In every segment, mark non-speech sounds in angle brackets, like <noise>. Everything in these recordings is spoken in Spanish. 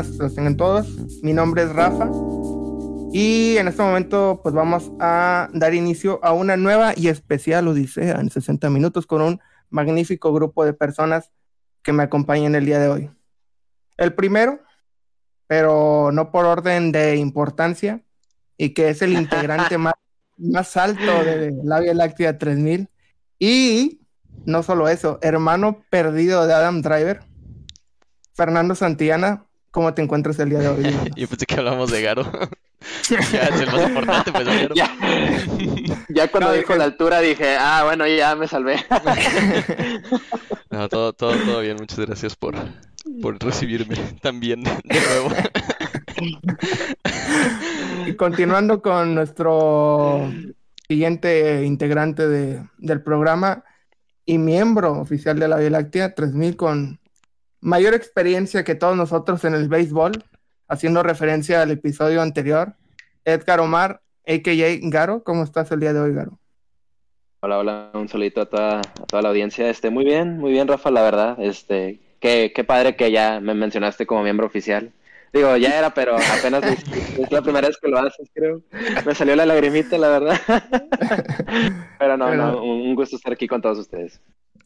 buenas los tengan todos. Mi nombre es Rafa y en este momento pues vamos a dar inicio a una nueva y especial odisea en 60 minutos con un magnífico grupo de personas que me acompañan el día de hoy. El primero, pero no por orden de importancia, y que es el <laughs> integrante más, más alto de la Vía Láctea 3000. Y no solo eso, hermano perdido de Adam Driver, Fernando Santillana, ¿cómo te encuentras el día de hoy? <laughs> Yo pensé que hablamos de Garo. <laughs> ya es el más importante, pues Garo. Ya, ya cuando dijo la altura dije, ah, bueno, ya me salvé. <laughs> no, todo, todo, todo bien, muchas gracias por, por recibirme también de nuevo. y continuando con nuestro siguiente integrante de, del programa y miembro oficial de la Vía Láctea 3000 con mayor experiencia que todos nosotros en el béisbol, haciendo referencia al episodio anterior, Edgar Omar, a.k.a. Garo. ¿Cómo estás el día de hoy, Garo? Hola, hola, un saludito a toda, a toda la audiencia. Este, muy bien, muy bien, Rafa, la verdad. Este, qué, qué padre que ya me mencionaste como miembro oficial. Digo, ya era, pero apenas es, la primera vez que lo haces, creo. Me salió la lagrimita, la verdad. <laughs> pero no, no, un gusto estar aquí con todos ustedes.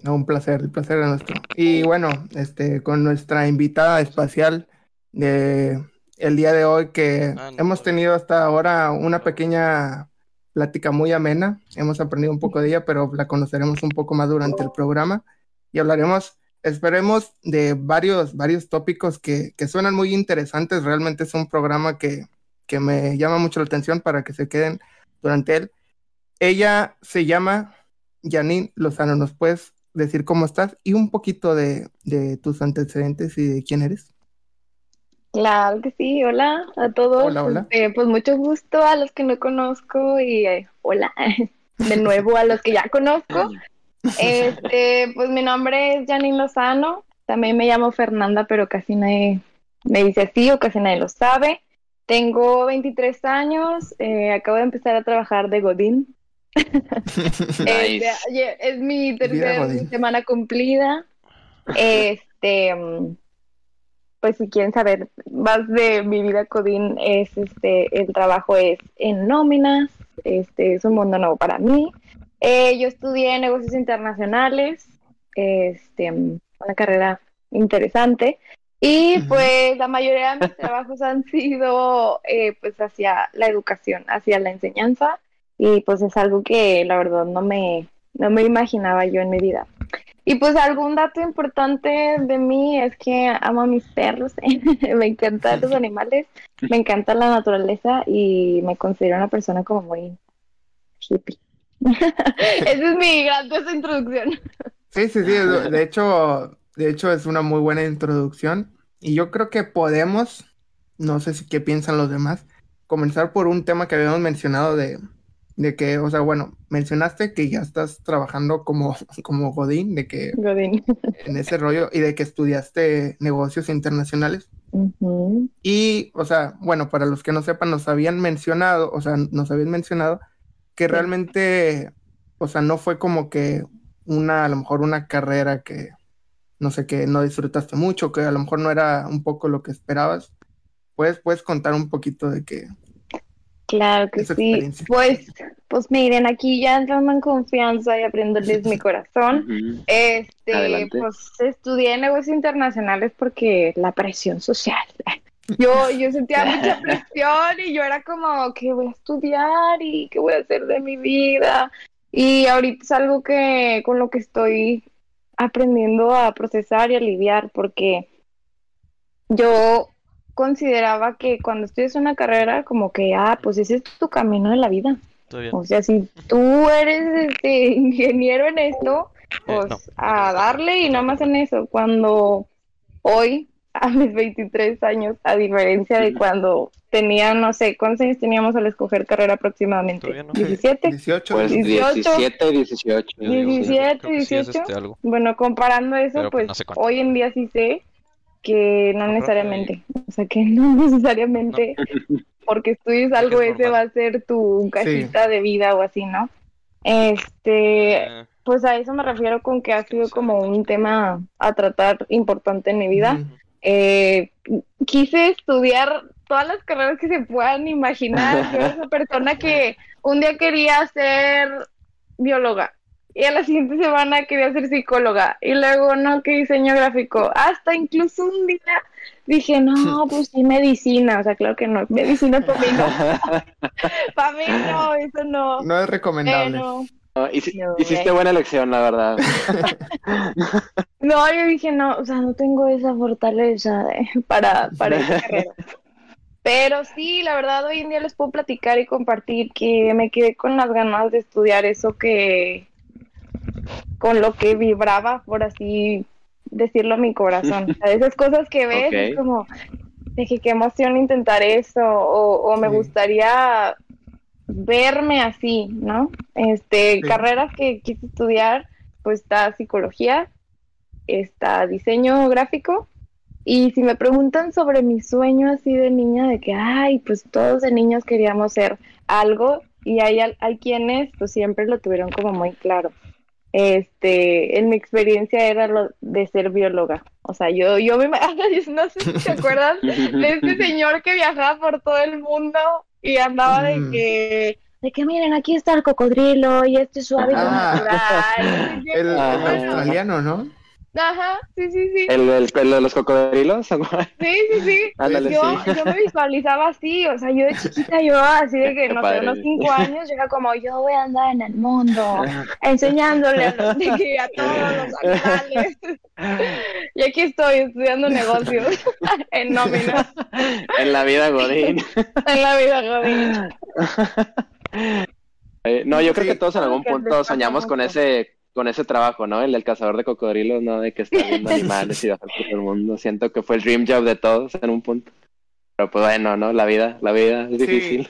Un placer, el placer es nuestro. Y bueno, este, con nuestra invitada espacial de el día de hoy, que ah, hemos tenido hasta ahora una pequeña plática muy amena. Hemos aprendido un poco de ella, pero la conoceremos un poco más durante el programa y hablaremos, esperemos, de varios, varios tópicos que, que suenan muy interesantes. Realmente es un programa que, que me llama mucho la atención para que se queden durante él. Ella se llama Janine Lozano. ¿Nos puedes decir cómo estás y un poquito de, tus antecedentes y de quién eres. Claro que sí, hola a todos. Hola, hola. Este, pues mucho gusto a los que no conozco y eh, hola <laughs> de nuevo a los que ya conozco. <laughs> Este, pues mi nombre es Janine Lozano, también me llamo Fernanda, pero casi nadie me dice así o casi nadie lo sabe. Tengo 23 años, eh, acabo de empezar a trabajar de Godín <laughs> este, es mi tercera semana cumplida. Este, pues si quieren saber más de mi vida Codín, es este, el trabajo es en nóminas, este, es un mundo nuevo para mí. Eh, yo estudié negocios internacionales, este, una carrera interesante. Y pues la mayoría de mis trabajos han sido eh, pues hacia la educación, hacia la enseñanza y pues es algo que la verdad no me, no me imaginaba yo en mi vida. Y pues algún dato importante de mí es que amo a mis perros, <laughs> me encantan los animales, me encanta la naturaleza y me considero una persona como muy hippie. <laughs> Esa es mi gran introducción. Sí, sí, sí, de hecho, de hecho es una muy buena introducción y yo creo que podemos, no sé si qué piensan los demás, comenzar por un tema que habíamos mencionado de, de que, o sea, bueno, mencionaste que ya estás trabajando como, <laughs> como Godín, de que Godín. <laughs> en ese rollo y de que estudiaste negocios internacionales. Y, o sea, bueno, para los que no sepan, nos habían mencionado, o sea, nos habían mencionado que realmente, o sea, no fue como que una, a lo mejor una carrera que, no sé, que no disfrutaste mucho, que a lo mejor no era un poco lo que esperabas. ¿Puedes, puedes contar un poquito de que, Claro que sí. Pues, pues miren, aquí ya entrando en confianza y aprendiéndoles mi <laughs> corazón. Este, pues estudié negocios internacionales porque la presión social. <laughs> Yo, yo sentía <laughs> mucha presión y yo era como, ¿qué voy a estudiar y qué voy a hacer de mi vida? Y ahorita es algo que con lo que estoy aprendiendo a procesar y a lidiar porque yo consideraba que cuando estudias una carrera, como que, ah, pues ese es tu camino de la vida. O sea, si tú eres este, ingeniero en esto, eh, pues a darle y nada más en eso. Cuando hoy, a mis 23 años, a diferencia de cuando tenía, no sé, ¿cuántos años teníamos al escoger carrera aproximadamente? ¿17? 18. Pues 17, 18. 17, 18. Bueno, comparando eso, pues, pues hoy en día sí sé que no necesariamente, o sea, que no <laughs> necesariamente <laughs> porque estudies algo ese va a ser tu casita de vida o así, ¿no? Este, eh. pues a eso me refiero con que ha sido como un tema a tratar importante en mi vida. Eh, quise estudiar todas las carreras que se puedan imaginar. Yo era <laughs> esa persona que un día quería ser bióloga y a la siguiente semana quería ser psicóloga y luego no, que diseño gráfico. Hasta incluso un día dije, no, <laughs> pues sí, medicina. O sea, claro que no, medicina para mí no. <laughs> para mí no, eso no. No es recomendable. hiciste buena elección, la verdad. <laughs> no, yo dije, no, o sea, no tengo esa fortaleza para, para esa carrera. Pero sí, la verdad, hoy en día les puedo platicar y compartir que me quedé con las ganas de estudiar eso que, con lo que vibraba, por así decirlo, mi corazón. <laughs> Esas cosas que ves, es como, dije, qué emoción intentar eso, o, me gustaría verme así, ¿no? Este, carreras que quise estudiar, pues está psicología, está diseño gráfico, y si me preguntan sobre mi sueño así de niña, de que, ay, pues todos de niños queríamos ser algo, y hay, hay quienes, pues siempre lo tuvieron como muy claro este, en mi experiencia era lo de ser bióloga. O sea, yo, yo me, <laughs> no sé si te acuerdas de este <laughs> señor que viajaba por todo el mundo y andaba de mm. que, de que miren, aquí está el cocodrilo y este es su hábitat ah. natural. <laughs> el australiano, ¿no? Ajá, sí, sí, sí. ¿El, el pelo de los cocodrilos? <laughs> Sí, sí, sí. yo, yo me visualizaba así, o sea, yo de <laughs> chiquita, yo así de que, no sé, unos cinco años, yo era como, yo voy a andar en el mundo, <laughs> enseñándole a, los, a todos los animales. Y aquí estoy estudiando negocios en nómina. En la vida Godín. En la vida Godín. Eh, no, yo creo que todos en algún punto soñamos con ese con ese trabajo, ¿no? El del cazador de cocodrilos, ¿no? De que está viendo <laughs> animales y viajar por el mundo. Siento que fue el dream job de todos en un punto. Pero pues bueno, ¿no? La vida, la vida es difícil.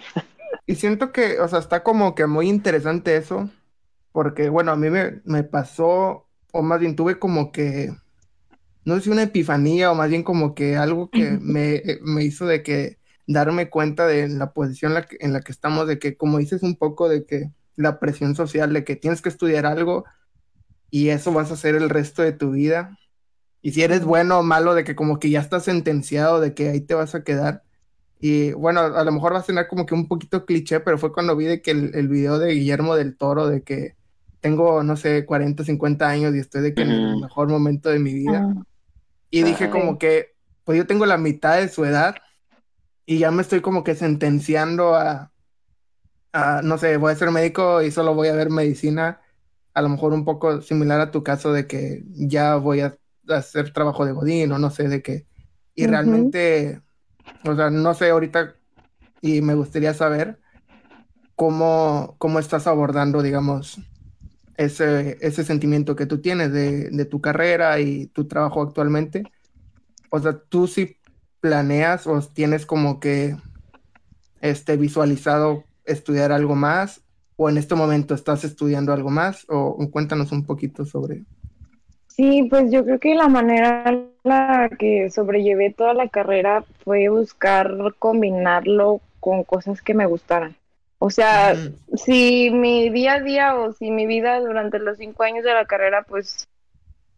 Y siento que, o sea, está como que muy interesante eso. Porque, bueno, a mí me, me pasó, o más bien tuve como que, no sé si una epifanía o más bien como que algo que <laughs> me, me hizo de que darme cuenta de la posición en la, que, en la que estamos, de que como dices un poco de que la presión social de que tienes que estudiar algo y eso vas a hacer el resto de tu vida. Y si eres bueno o malo, de que como que ya estás sentenciado, de que ahí te vas a quedar. Y bueno, a lo mejor va a sonar como que un poquito cliché, pero fue cuando vi de que el, video de Guillermo del Toro, de que tengo, no sé, 40, 50 años y estoy de que en el mejor momento de mi vida. Y dije como que, pues yo tengo la mitad de su edad y ya me estoy como que sentenciando a, a, no sé, voy a ser médico y solo voy a ver medicina a lo mejor un poco similar a tu caso de que ya voy a hacer trabajo de Godín o no sé de qué. Y realmente, o sea, no sé ahorita y me gustaría saber cómo, cómo estás abordando, digamos, ese, ese sentimiento que tú tienes de, de tu carrera y tu trabajo actualmente. O sea, tú sí planeas o tienes como que este visualizado estudiar algo más o en este momento estás estudiando algo más o cuéntanos un poquito sobre. Sí, pues yo creo que la manera en la que sobrellevé toda la carrera fue buscar combinarlo con cosas que me gustaran. O sea, si mi día a día o si mi vida durante los cinco años de la carrera, pues,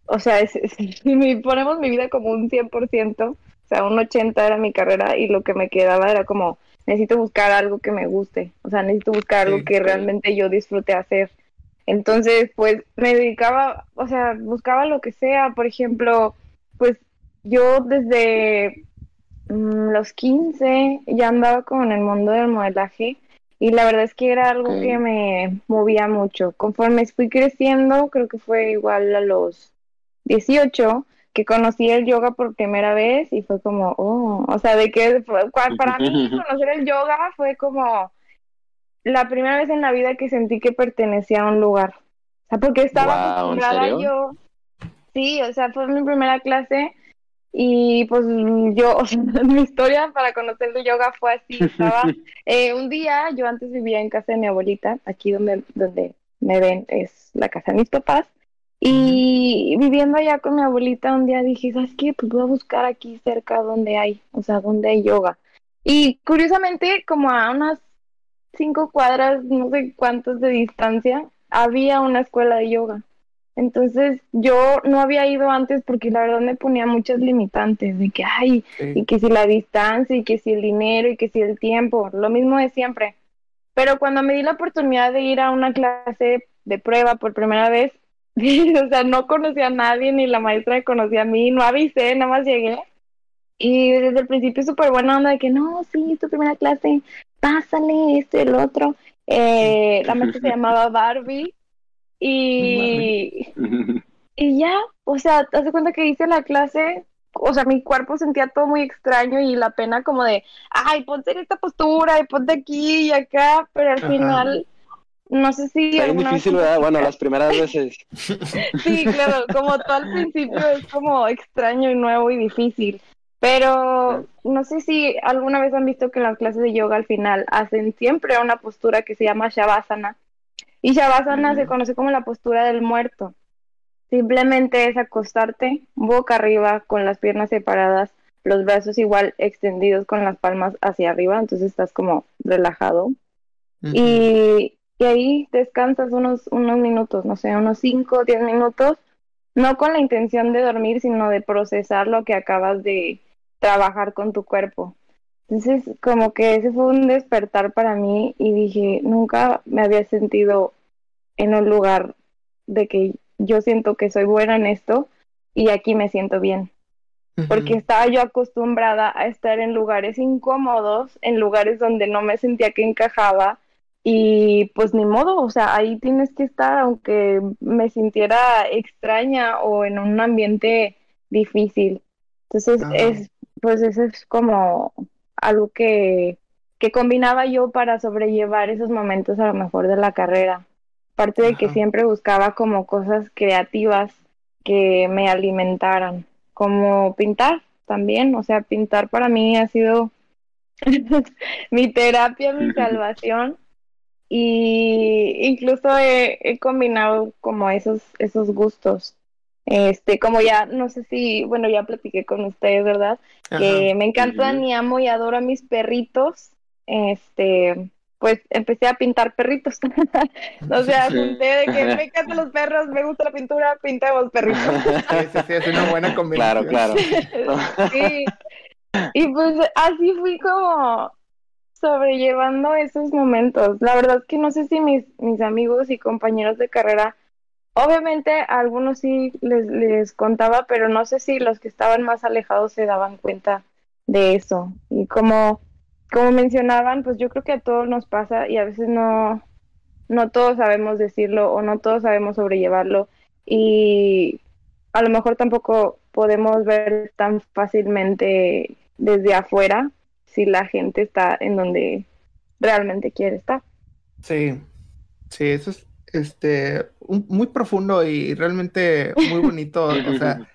o sea, <laughs> si ponemos mi vida como un 100%, o sea, un 80% era mi carrera y lo que me quedaba era como necesito buscar algo que me guste, o sea, necesito buscar algo que realmente yo disfrute hacer. Entonces, pues me dedicaba, o sea, buscaba lo que sea, por ejemplo, pues yo desde mm, los 15 ya andaba como en el mundo del modelaje y la verdad es que era algo que me movía mucho. Conforme fui creciendo, creo que fue igual a los 18, que conocí el yoga por primera vez y fue como, oh, o sea, de que para mí conocer el yoga fue como la primera vez en la vida que sentí que pertenecía a un lugar. O sea, porque estaba acostumbrada yo. Sí, o sea, fue mi primera clase y pues yo, <laughs> o sea, mi historia para conocer el yoga fue así. Estaba <laughs> eh, un día, yo antes vivía en casa de mi abuelita, aquí donde, donde me ven es la casa de mis papás. Y viviendo allá con mi abuelita, un día dije, ¿sabes qué? Pues voy a buscar aquí cerca donde hay, o sea, donde hay yoga. Y curiosamente, como a unas cinco cuadras, no sé cuántos de distancia, había una escuela de yoga. Entonces yo no había ido antes porque la verdad me ponía muchas limitantes de que, ay, y que si la distancia, y que si el dinero, y que si el tiempo, lo mismo de siempre. Pero cuando me di la oportunidad de ir a una clase de prueba por primera vez, <laughs> o sea, no conocía a nadie, ni la maestra conocía a mí, no avisé, nada más llegué. Y desde el principio súper buena onda de que, no, sí, tu primera clase, pásale esto y el otro. Eh, la maestra se llamaba Barbie y, y ya, o sea, te das cuenta que hice la clase, o sea, mi cuerpo sentía todo muy extraño y la pena como de, ay, ponte en esta postura y ponte aquí y acá, pero al final, no sé si... Es difícil, ¿verdad? <laughs> Bueno, las primeras veces. sí, claro, como todo al principio es como extraño y nuevo y difícil. Pero no sé si alguna vez han visto que en las clases de yoga al final hacen siempre una postura que se llama Shavasana, y Shavasana se conoce como la postura del muerto. Simplemente es acostarte boca arriba con las piernas separadas, los brazos igual extendidos con las palmas hacia arriba, entonces estás como relajado. y, y, ahí descansas unos, unos minutos, no sé, unos 5 o 10 minutos, no con la intención de dormir, sino de procesar lo que acabas de trabajar con tu cuerpo. Entonces, como que ese fue un despertar para mí y dije, nunca me había sentido en un lugar de que yo siento que soy buena en esto y aquí me siento bien. Porque estaba yo acostumbrada a estar en lugares incómodos, en lugares donde no me sentía que encajaba y pues ni modo, o sea, ahí tienes que estar aunque me sintiera extraña o en un ambiente difícil. Entonces, es pues eso es como algo que, que combinaba yo para sobrellevar esos momentos a lo mejor de la carrera. Aparte de que siempre buscaba como cosas creativas que me alimentaran, como pintar también, o sea, pintar para mí ha sido <laughs> mi terapia, mi <laughs> salvación y incluso he, he, combinado como esos esos gustos este, como ya, no sé si, bueno, ya platiqué con ustedes, ¿verdad? Que me encantan y amo y adoro a mis perritos. Este, pues empecé a pintar perritos. <laughs> o sea, junté de que me encantan los <laughs> perros, me gusta la pintura, pintemos perritos. <laughs> sí, sí, es una buena combinación. Claro, claro. sí. Y pues así fui como sobrellevando esos momentos. La verdad es que no sé si mis, mis amigos y compañeros de carrera Obviamente a algunos sí les, les contaba, pero no sé si los que estaban más alejados se daban cuenta de eso. Y como, como mencionaban, pues yo creo que a todos nos pasa y a veces no, no todos sabemos decirlo o no todos sabemos sobrellevarlo. Y a lo mejor tampoco podemos ver tan fácilmente desde afuera si la gente está en donde realmente quiere estar. Sí, sí, eso es este, muy profundo y realmente muy bonito. <laughs> o sea,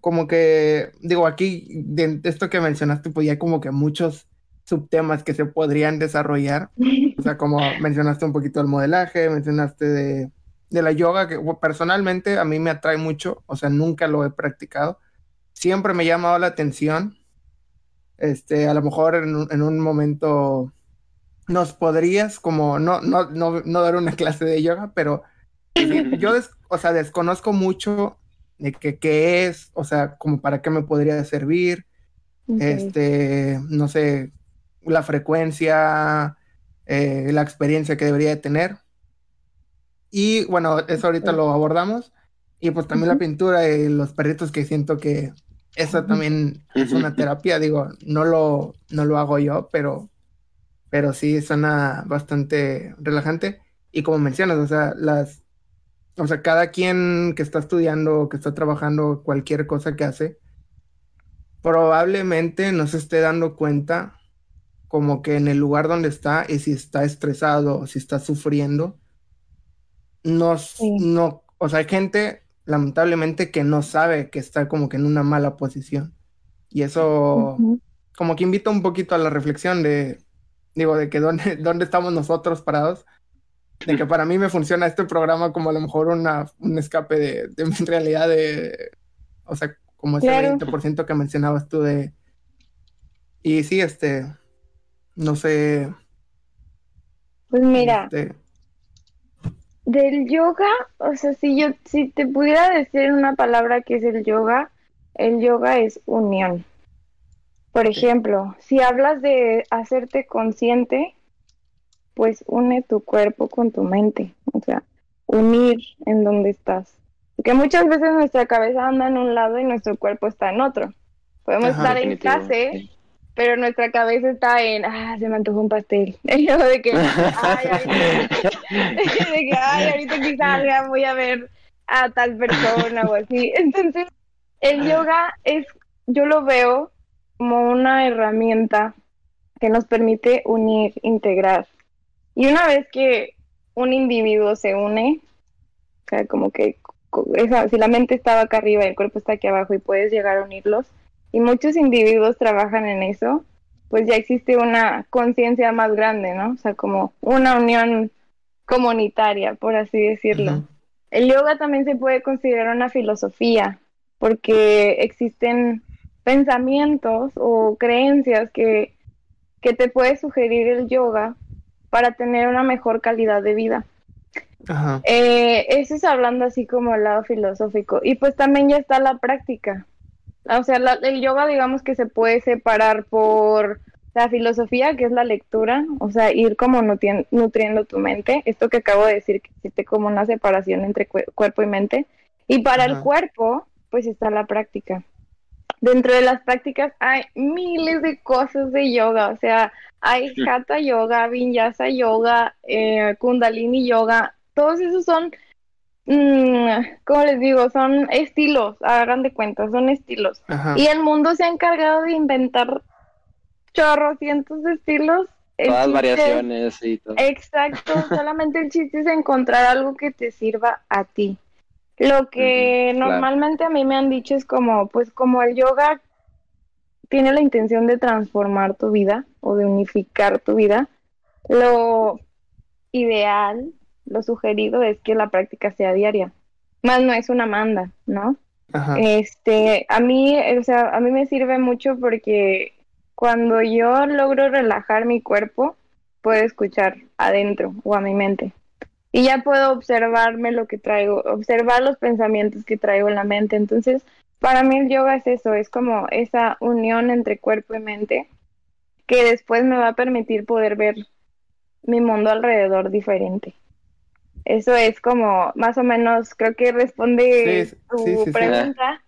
como que, digo, aquí, de esto que mencionaste, pues ya hay como que muchos subtemas que se podrían desarrollar. O sea, como <laughs> mencionaste un poquito el modelaje, mencionaste de, de la yoga, que personalmente a mí me atrae mucho, o sea, nunca lo he practicado. Siempre me ha llamado la atención. Este, a lo mejor en, en un momento nos podrías como no, no, no, no dar una <laughs> clase de yoga, pero yo, o sea, desconozco mucho de que, qué es, o sea, como para qué me podría servir, este, no sé, la frecuencia, eh, la experiencia que debería de tener. Y bueno, eso ahorita lo abordamos. Y pues también la pintura y los perritos que siento que eso también es una terapia, digo, no lo, no lo hago yo, pero pero sí suena bastante relajante. Y como mencionas, o sea, las, o sea, cada quien que está estudiando, que está trabajando, cualquier cosa que hace, probablemente no se esté dando cuenta como que en el lugar donde está y si está estresado o si está sufriendo, no, no, o sea, hay gente lamentablemente que no sabe que está como que en una mala posición. Y eso como que invita un poquito a la reflexión de, digo, de que dónde, <laughs> dónde estamos nosotros parados, de que para mí me funciona este programa como a lo mejor una, un escape de, de <laughs> mi realidad de, o sea, como ese 20% que mencionabas tú de... Y sí, este, no sé. Pues mira, este, Del yoga, o sea, si yo, si te pudiera decir una palabra que es el yoga, el yoga es unión. Por ejemplo, si hablas de hacerte consciente, pues une tu cuerpo con tu mente, o sea, unir en donde estás. Porque muchas veces nuestra cabeza anda en un lado y nuestro cuerpo está en otro. Podemos estar en clase, pero nuestra cabeza está en, ah, se me antojó un pastel. <laughs> de que, ay, ahorita, <laughs> <laughs> de que, ay, ahorita que salga voy a ver a tal persona o así. Entonces, el yoga es, yo lo veo como una herramienta que nos permite unir, integrar. Y una vez que un individuo se une, o sea, como que si la mente estaba acá arriba y el cuerpo está aquí abajo y puedes llegar a unirlos, y muchos individuos trabajan en eso, pues ya existe una conciencia más grande, ¿no? O sea, como una unión comunitaria, por así decirlo. El yoga también se puede considerar una filosofía, porque existen pensamientos o creencias que, que te puede sugerir el yoga para tener una mejor calidad de vida. Eh, eso es hablando así como el lado filosófico. Y pues también ya está la práctica. O sea, el yoga digamos que se puede separar por la filosofía, que es la lectura, o sea, ir como nutriendo tu mente. Esto que acabo de decir, que existe como una separación entre cuerpo y mente. Y para el cuerpo, pues está la práctica. Dentro de las prácticas hay miles de cosas de yoga, o sea, hay hatha yoga, vinyasa yoga, eh, kundalini yoga, todos esos son, ¿cómo les digo? Son estilos, hagan de cuenta, son estilos. Y el mundo se ha encargado de inventar chorros, cientos de estilos. Todas variaciones y todo. Exacto, <laughs> solamente el chiste es encontrar algo que te sirva a ti. Lo que normalmente a mí me han dicho es como, pues como el yoga tiene la intención de transformar tu vida o de unificar tu vida, lo ideal, lo sugerido es que la práctica sea diaria. Más no es una manda, ¿no? Este, a mí, o sea, a mí me sirve mucho porque cuando yo logro relajar mi cuerpo, puedo escuchar adentro o a mi mente y ya puedo observarme lo que traigo, observar los pensamientos que traigo en la mente. Entonces, para mí el yoga es eso, es como esa unión entre cuerpo y mente que después me va a permitir poder ver mi mundo alrededor diferente. Eso es como más o menos, creo que responde tu pregunta.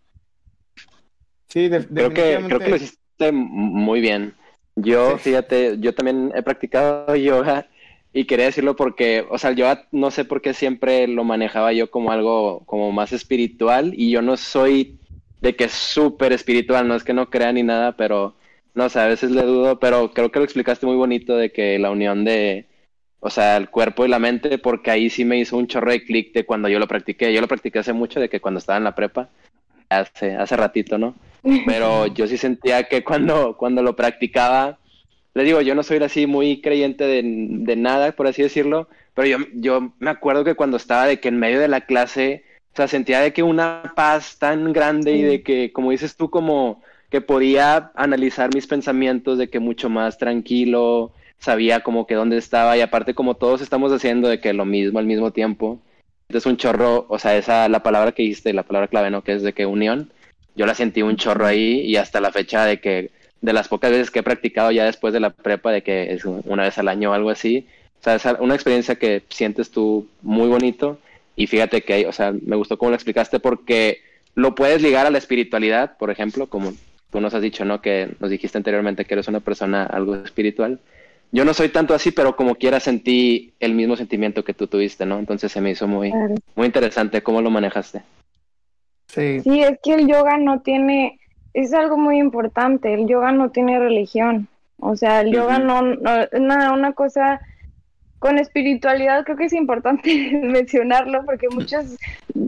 Sí, creo que creo que lo hiciste muy bien. Yo, fíjate, yo también he practicado <laughs> yoga y quería decirlo porque, o sea, yo no sé por qué siempre lo manejaba yo como algo como más espiritual y yo no soy de que es súper espiritual, no es que no crea ni nada, pero no sé, a veces le dudo, pero creo que lo explicaste muy bonito de que la unión de, o sea, el cuerpo y la mente, porque ahí sí me hizo un chorro de clic de cuando yo lo practiqué. Yo lo practiqué hace mucho, de que cuando estaba en la prepa, hace, hace ratito, ¿no? Pero <laughs> yo sí sentía que cuando, cuando lo practicaba, le digo, yo no soy así muy creyente de, de, nada, por así decirlo, pero yo, yo me acuerdo que cuando estaba de que en medio de la clase, o sea, sentía de que una paz tan grande y de que, como dices tú, como que podía analizar mis pensamientos, de que mucho más tranquilo, sabía como que dónde estaba y aparte como todos estamos haciendo de que lo mismo al mismo tiempo. Entonces un chorro, o sea, esa, la palabra que dijiste, la palabra clave, ¿no? Que es de que unión, yo la sentí un chorro ahí y hasta la fecha de que de las pocas veces que he practicado ya después de la prepa, de que es una vez al año o algo así. O sea, es una experiencia que sientes tú muy bonito. Y fíjate que, o sea, me gustó cómo lo explicaste porque lo puedes ligar a la espiritualidad, por ejemplo, como tú nos has dicho, ¿no? Que nos dijiste anteriormente que eres una persona algo espiritual. Yo no soy tanto así, pero como quiera sentí el mismo sentimiento que tú tuviste, ¿no? Entonces se me hizo muy, muy interesante cómo lo manejaste. Sí. Sí, es que el yoga no tiene, es algo muy importante. El yoga no tiene religión. O sea, el yoga no, no una, una cosa con espiritualidad creo que es importante <laughs> mencionarlo porque muchos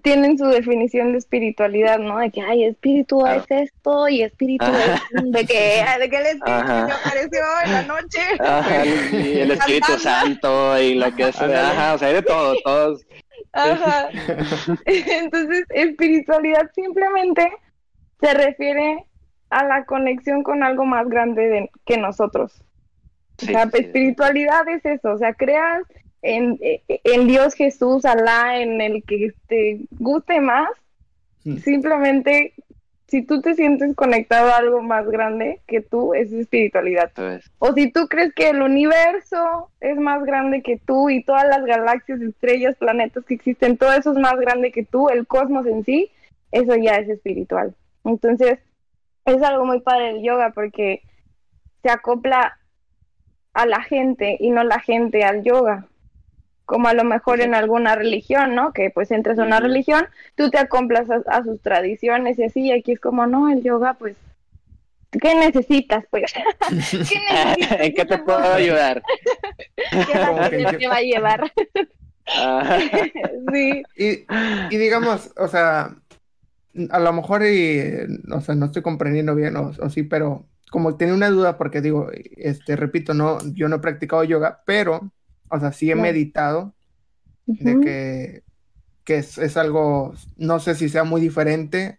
tienen su definición de espiritualidad, ¿no? De que, ay, espíritu es esto y espíritu es de que, de que el espíritu apareció en la noche. y <laughs> el Espíritu Santo y lo que es, ajá, o sea, hay de todo, todos. Ajá. <laughs> Entonces, espiritualidad simplemente se refiere a la conexión con algo más grande que nosotros. O sea, espiritualidad es eso, o sea, creas en, en Dios Jesús, Alá, en el que te guste más. Hmm. Simplemente, si tú te sientes conectado a algo más grande que tú, es espiritualidad. O si tú crees que el universo es más grande que tú y todas las galaxias, estrellas, planetas que existen, todo eso es más grande que tú, el cosmos en sí, eso ya es espiritual. Entonces, es algo muy padre el yoga porque se acopla a la gente y no la gente al yoga. Como a lo mejor en alguna religión, ¿no? Que pues entras a una religión, tú te acoplas a, sus tradiciones y así, y aquí es como, no, el yoga, pues, ¿qué necesitas? Pues, <laughs> <laughs> ¿qué necesitas? ¿En qué te puedo ayudar? <laughs> ¿Qué te va a llevar? sí. Y, y digamos, o sea, a lo mejor, y, o sea, no estoy comprendiendo bien, o, sí, pero como tenía una duda, porque digo, este, repito, no, yo no he practicado yoga, pero, o sea, sí he meditado de que, que es, algo, no sé si sea muy diferente,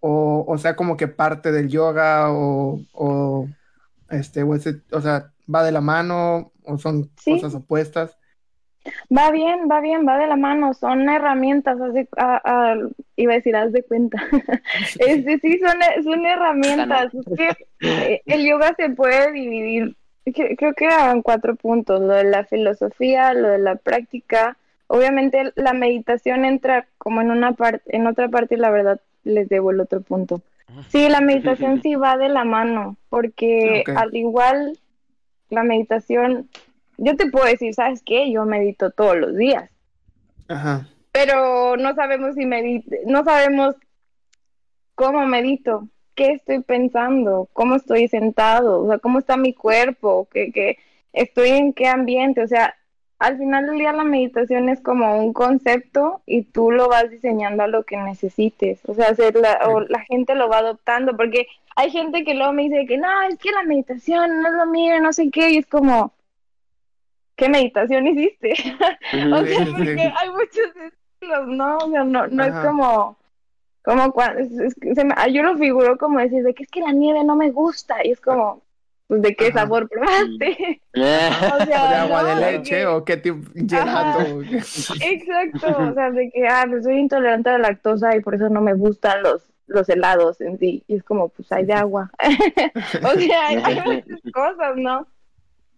o, o sea, como que parte del yoga, o, o este, o, o sea, va de la mano, o son cosas opuestas. Va bien, va bien, va de la mano, son herramientas, así, iba a decir, haz de cuenta. <laughs> este, sí, son, son herramientas. Eh, el yoga se puede dividir, creo que en cuatro puntos, lo de la filosofía, lo de la práctica. Obviamente la meditación entra como en una parte, en otra parte y la verdad les debo el otro punto. Sí, la meditación <laughs> sí va de la mano, porque al igual la meditación yo te puedo decir, ¿sabes qué? Yo medito todos los días. Ajá. Pero no sabemos si medito, no sabemos cómo medito, qué estoy pensando, cómo estoy sentado, o sea, cómo está mi cuerpo, que, estoy en qué ambiente, o sea, al final del día la meditación es como un concepto y tú lo vas diseñando a lo que necesites, o sea, la, o la gente lo va adoptando, porque hay gente que luego me dice que no, es que la meditación no es lo mío, no sé qué, y es como, ¿qué meditación hiciste? <laughs> o sea, porque hay muchos estilos, ¿no? O sea, no, no es como, como cuando, yo lo figuro como decir, de que es que la nieve no me gusta, y es como, pues, ¿de qué sabor probaste? <laughs> o sea, ¿De agua de leche o qué tipo gelato? <laughs> Exacto, o sea, de que, ah, pues soy intolerante a la lactosa y por eso no me gustan los los helados en sí, y es como, pues hay de agua. o sea, hay muchas cosas, ¿no?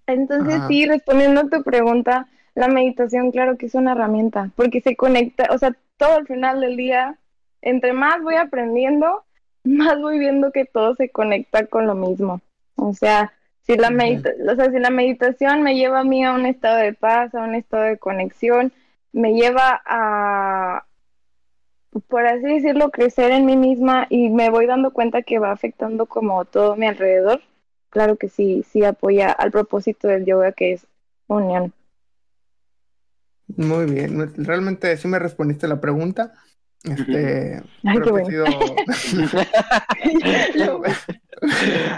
Entonces, sí, respondiendo a tu pregunta, la meditación, claro que es una herramienta, porque se conecta, o sea, todo al final del día, entre más voy aprendiendo, <laughs> más voy viendo que todo se conecta con lo mismo. O sea, si la, o sea, si la meditación me lleva a mí a un estado de paz, a un estado de conexión, me lleva a, por así decirlo, crecer en mí misma y me voy dando cuenta que va afectando como todo mi alrededor, claro que sí, sí apoya al propósito del yoga que es unión. Muy bien, realmente sí me respondiste la pregunta. Este, Ay, qué bueno. <laughs>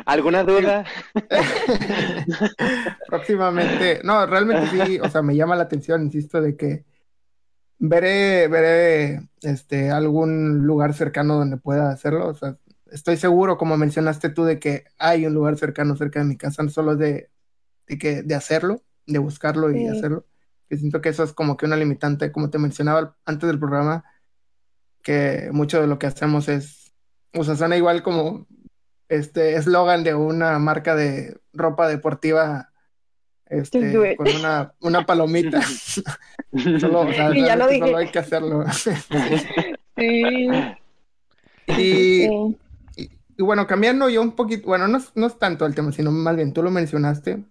¿Alguna duda? <laughs> Próximamente, no, realmente sí, o sea, me llama la atención, insisto, de que veré, veré este algún lugar cercano donde pueda hacerlo. O sea, estoy seguro, como mencionaste tú, de que hay un lugar cercano cerca de mi casa, no solo de, de, que, de hacerlo, de buscarlo y hacerlo. Que siento que eso es como que una limitante, como te mencionaba antes del programa, que mucho de lo que hacemos es, o sea, suena igual como este eslogan de una marca de ropa deportiva este, con una, una palomita. <laughs> solo, o sea, solo hay que hacerlo. <laughs> sí. Y, y bueno, cambiando yo un poquito, bueno, no, no es tanto el tema, sino más bien tú lo mencionaste,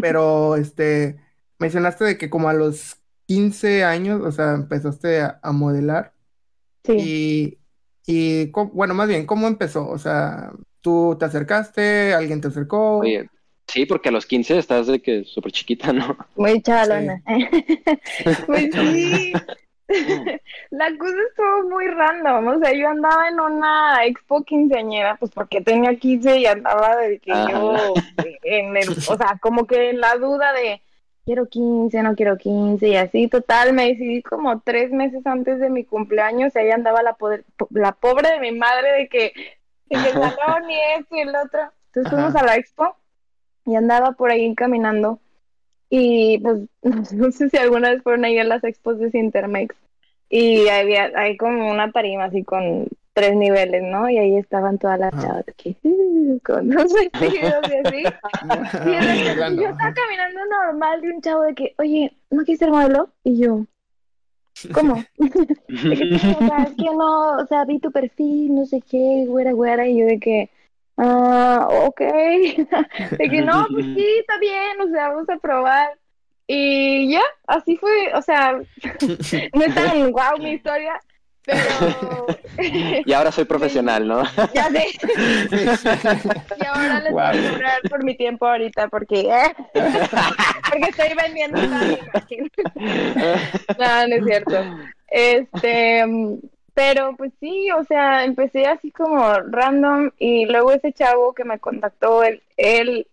pero este, mencionaste de que como a los 15 años, o sea, empezaste a, modelar. Sí. Y, y, bueno, más bien, ¿cómo empezó? O sea, ¿tú te acercaste? ¿Alguien te acercó? Oye, sí, porque a los 15 estás de que súper chiquita, ¿no? Muy chalona. <laughs> pues sí, <laughs> <laughs> la cosa estuvo muy random, o sea, yo andaba en una expo quinceañera, pues porque tenía 15 y andaba de que yo, en el, o sea, como que en la duda de quiero 15, no quiero 15 y así, total, me decidí como tres meses antes de mi cumpleaños y ahí andaba la, la pobre de mi madre de que, que el salón y esto y el otro. Entonces fuimos a la expo y andaba por ahí caminando Y pues <laughs> no sé si alguna vez fueron ahí a las expos de Intermex y había hay como una tarima así con tres niveles, ¿no? Y ahí estaban todas las chavas que <laughs> con los vestidos y así. <laughs> y yo estaba caminando normal de un chavo de que, oye, ¿no quieres ser modelo? Y yo, ¿cómo? de que, o sea, es que no, o sea, vi tu perfil, no sé qué, güera, güera, y yo de que, ah, ok, <laughs> de que no, <laughs> pues sí, está bien, o sea, vamos a probar. Y ya, así fue, o sea, <laughs> no es tan guau mi historia, pero... y ahora soy profesional, ¿no? ya sé. y ahora les voy a cobrar por mi tiempo ahorita porque, ¿eh? porque estoy vendiendo esta no, no es cierto. Este, pero pues sí, o sea, empecé así como random y luego ese chavo que me contactó, él, él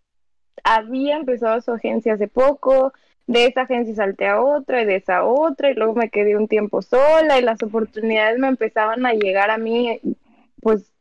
había empezado su agencia hace poco, de esa agencia salté a otra y de esa otra y luego me quedé un tiempo sola y las oportunidades me empezaban a llegar a mí, pues,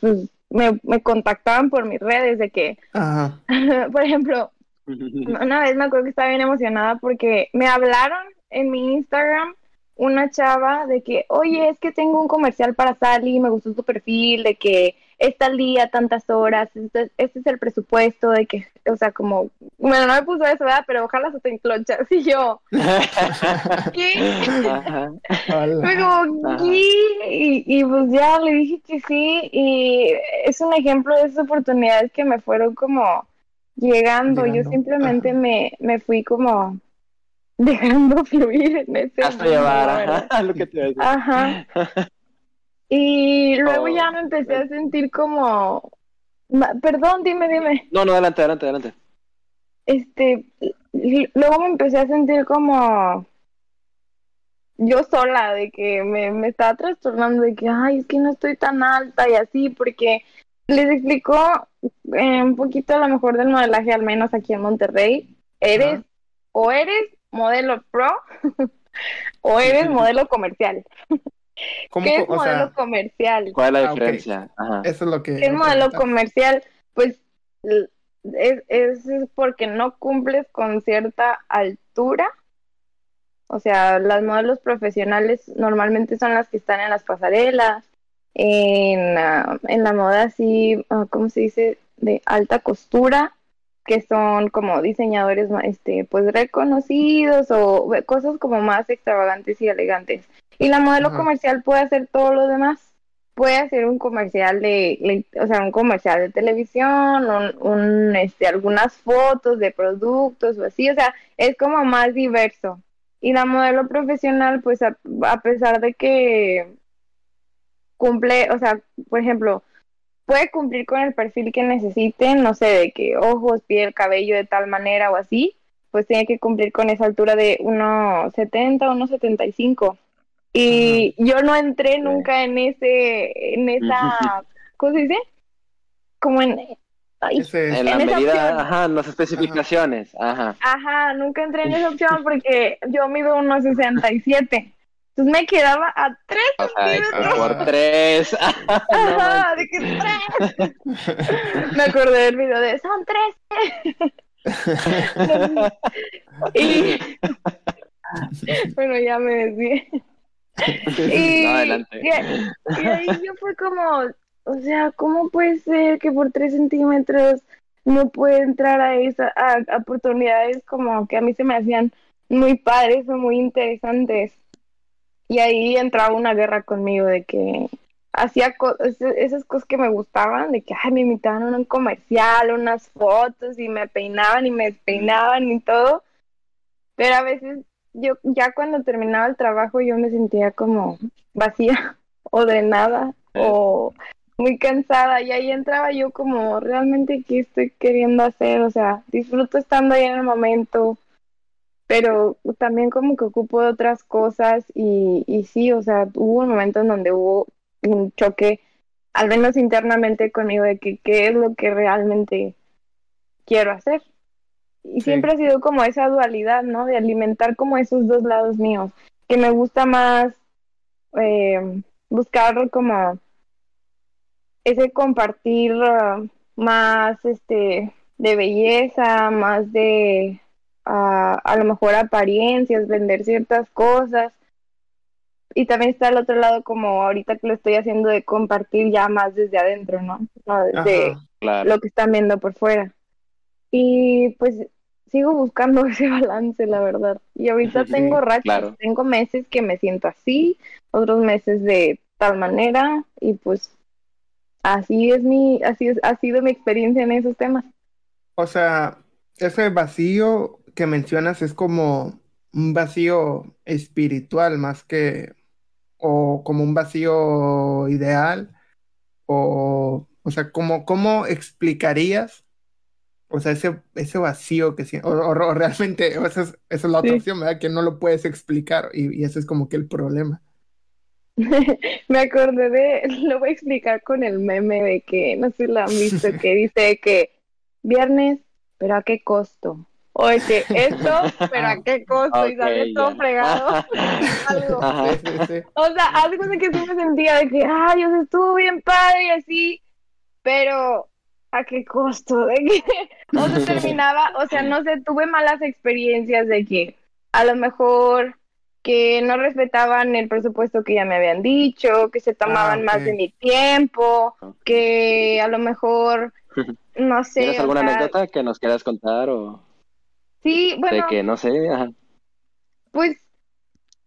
pues me, me contactaban por mis redes de que, <laughs> por ejemplo, <laughs> una vez me acuerdo que estaba bien emocionada porque me hablaron en mi Instagram una chava de que, oye, es que tengo un comercial para Sally, me gustó tu perfil, de que está al día, tantas horas, este, este, es el presupuesto de que, o sea, como, bueno, no me puso eso, ¿verdad? Pero ojalá se te enclochas. <laughs> Y yo, <laughs> ¿qué? <laughs> Fue como, ¿qué? Y, y pues ya le dije que sí, y es un ejemplo de esas oportunidades que me fueron como llegando. Yo simplemente me, me fui como dejando fluir en ese Hasta llevar, <laughs> lo que te Ajá. <laughs> Y luego ya me empecé a sentir como... Perdón, dime, dime. No, no, adelante, adelante, adelante. Este, luego me empecé a sentir como yo sola, de que me, me estaba trastornando, de que, ay, es que no estoy tan alta y así, porque les explicó eh, un poquito a lo mejor del modelaje, al menos aquí en Monterrey. Eres, o eres modelo pro, <laughs> o eres modelo comercial. <laughs> ¿Qué es modelo comercial? ¿Cuál es la ah, diferencia? Eso es lo que... ¿Qué es modelo comercial? Pues es, es porque no cumples con cierta altura. O sea, las modelos profesionales normalmente son las que están en las pasarelas, en, ah, en la moda así, uh, ¿cómo se dice? De alta costura, que son como diseñadores este, pues reconocidos o cosas como más extravagantes y elegantes. Y la modelo comercial puede hacer todo lo demás. Puede hacer un comercial de, o sea, un comercial de televisión, un, este, algunas fotos de productos o así, o sea, es como más diverso. Y la modelo profesional, pues a, pesar de que cumple, o sea, por ejemplo, puede cumplir con el perfil que necesiten, no sé, de que ojos, piel, cabello de tal manera o así, pues tiene que cumplir con esa altura de 1,70, 1,75. Y yo no entré nunca en ese, en esa, <laughs> ¿cómo se dice? Como en, en la medida, ajá, en las especificaciones, ajá. Ajá, nunca entré en esa opción porque yo mido unos 67. Entonces me quedaba a tres sea, por tres. <laughs> Ajá, de que tres. <laughs> me acordé del video de son tres. <laughs> y bueno, ya me decía y. Y, ahí yo fue como, o sea, ¿cómo puede ser que por tres centímetros no puede entrar a esas oportunidades como que a mí se me hacían muy padres o muy interesantes? Y ahí entraba una guerra conmigo de que hacía esas cosas que me gustaban, de que ay, me invitaban a un comercial, unas fotos y me peinaban y me despeinaban y todo. Pero a veces yo ya cuando terminaba el trabajo yo me sentía como vacía <laughs> o de nada o muy cansada. Y ahí entraba yo como realmente qué estoy queriendo hacer, o sea, disfruto estando ahí en el momento, pero también como que ocupo de otras cosas y, y sí, o sea, hubo un momento en donde hubo un choque, al menos internamente conmigo, de que qué es lo que realmente quiero hacer. Y siempre ha sido como esa dualidad, ¿no? De alimentar como esos dos lados míos, que me gusta más eh, buscar como ese compartir uh, más este de belleza, más de a, a lo mejor apariencias, vender ciertas cosas. Y también está al otro lado como ahorita que lo estoy haciendo de compartir ya más desde adentro, ¿no? No desde lo que están viendo por fuera. Y pues sigo buscando <laughs> ese balance, la verdad. Y ahorita tengo rachas, tengo meses que me siento así, otros meses de tal manera, y pues así es mi, así es, ha sido mi experiencia en esos temas. O sea, ese vacío que mencionas es como un vacío espiritual más que, o como un vacío ideal, o, o sea, como, ¿cómo explicarías o sea, ese, ese vacío que siento, o, realmente, esa, es, la otra opción, ¿verdad? Que no lo puedes explicar y, y ese es como que el problema. <laughs> Me acordé de, <laughs> lo voy a explicar con el meme de que, no sé si lo han visto, <laughs> que dice que viernes, pero a qué costo. O que esto, pero a qué costo, y sale todo fregado. <laughs> algo. O sea, algo de que sí me sentía de que, ay, Dios, estuvo bien padre y así, pero ¿a qué costo? <laughs> De que no se terminaba, o sea, no sé, tuve malas experiencias de que a lo mejor que no respetaban el presupuesto que ya me habían dicho, que se tomaban ah, más de mi tiempo, que a lo mejor, no <laughs> sé. ¿Tienes alguna anécdota que nos quieras contar o? Sí, bueno. De que no sé, Pues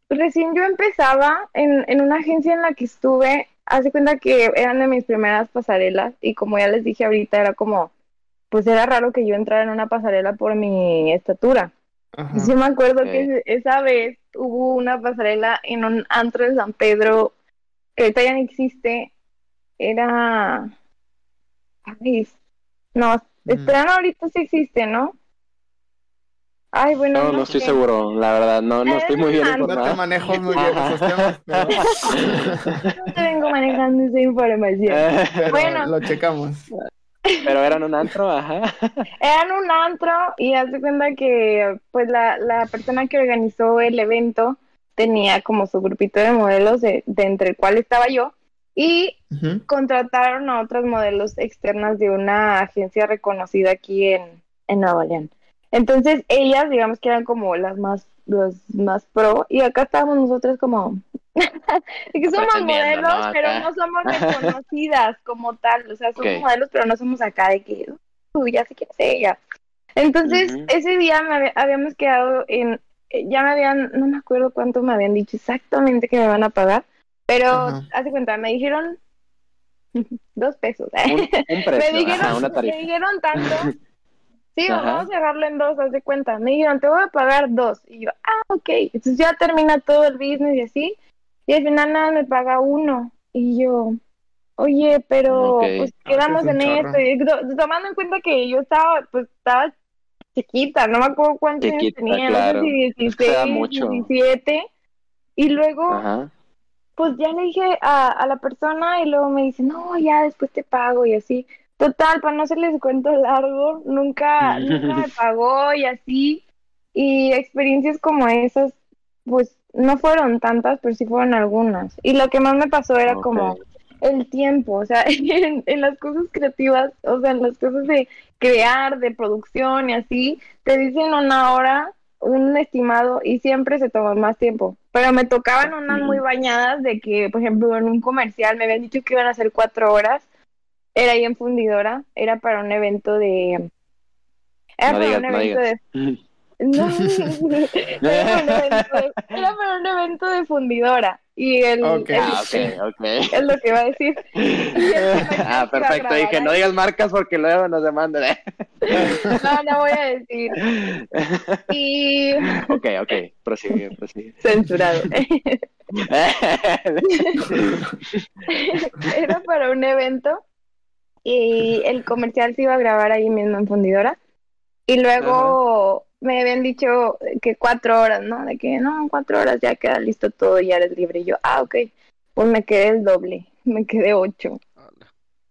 recién yo empezaba en, en una agencia en la que estuve, hace cuenta que eran de mis primeras pasarelas y como ya les dije ahorita era como, pues era raro que yo entrara en una pasarela por mi estatura. Y sí me acuerdo que esa vez hubo una pasarela en un antro de San Pedro que ahorita ya no existe. Era... no, mm. esperan ahorita sí existe, ¿no? Ay, bueno. No, no, estoy seguro, la verdad, no, no estoy muy bien informado. No te manejo muy bien esos temas. <laughs> no te vengo manejando esa información. Pero bueno. Lo checamos. Pero eran un antro, ajá. Eran un antro y hace cuenta que pues la, la persona que organizó el evento tenía como su grupito de modelos de, entre el cual estaba yo y contrataron a otros modelos externas de una agencia reconocida aquí en, en Nueva León. Entonces ellas, digamos que eran como las más, las más pro, y acá estábamos nosotros como, <laughs> que somos modelos, pero no somos <laughs> reconocidas como tal, o sea, somos modelos, pero no somos acá de que, uy, ya sé quién es ella. Entonces, ese día me habíamos quedado en, eh, ya me habían, no me acuerdo cuánto me habían dicho exactamente que me van a pagar, pero hace cuenta, me dijeron <laughs> dos pesos. me, dijeron, me dijeron tanto Sí, vamos a dejarlo en dos, haz de cuenta. Me dijeron, te voy a pagar dos. Y yo, ah, ok. Entonces ya termina todo el business y así. Y al final nada me paga uno. Y yo, oye, pero pues ah, quedamos en esto. Y, tomando en cuenta que yo estaba, pues estaba chiquita, no me acuerdo cuántos años tenía, no sé si 16, 17. Y luego, pues ya le dije a, a la persona y luego me dice, no, ya después te pago y así. Total, para no hacerles cuento largo, nunca, nunca me <laughs> pagó y así. Y experiencias como esas, pues no fueron tantas, pero sí fueron algunas. Y lo que más me pasó era como el tiempo, o sea, <laughs> en, en, las cosas creativas, o sea, en las cosas de crear, de producción y así, te dicen una hora, un estimado y siempre se toma más tiempo. Pero me tocaban unas muy bañadas de que, por ejemplo, en un comercial me habían dicho que iban a ser cuatro horas era ahí en Fundidora, era para un evento de... Era para un evento de... No, era, para un evento de, fundidora. Y el, okay, ah, okay, okay. es lo que iba a decir. ah, perfecto. Dije, no digas marcas porque luego nos demandan. ¿eh? no, no voy a decir. Y... Ok, ok, prosigue, prosigue. Censurado. <laughs> <laughs> Era para un evento y el comercial se iba a grabar ahí mismo en Fundidora. Y luego me habían dicho que cuatro horas, ¿no? De que no, cuatro horas ya queda listo todo y ya eres libre. Y yo, ah, ok. Pues me quedé el doble, <laughs> me quedé ocho.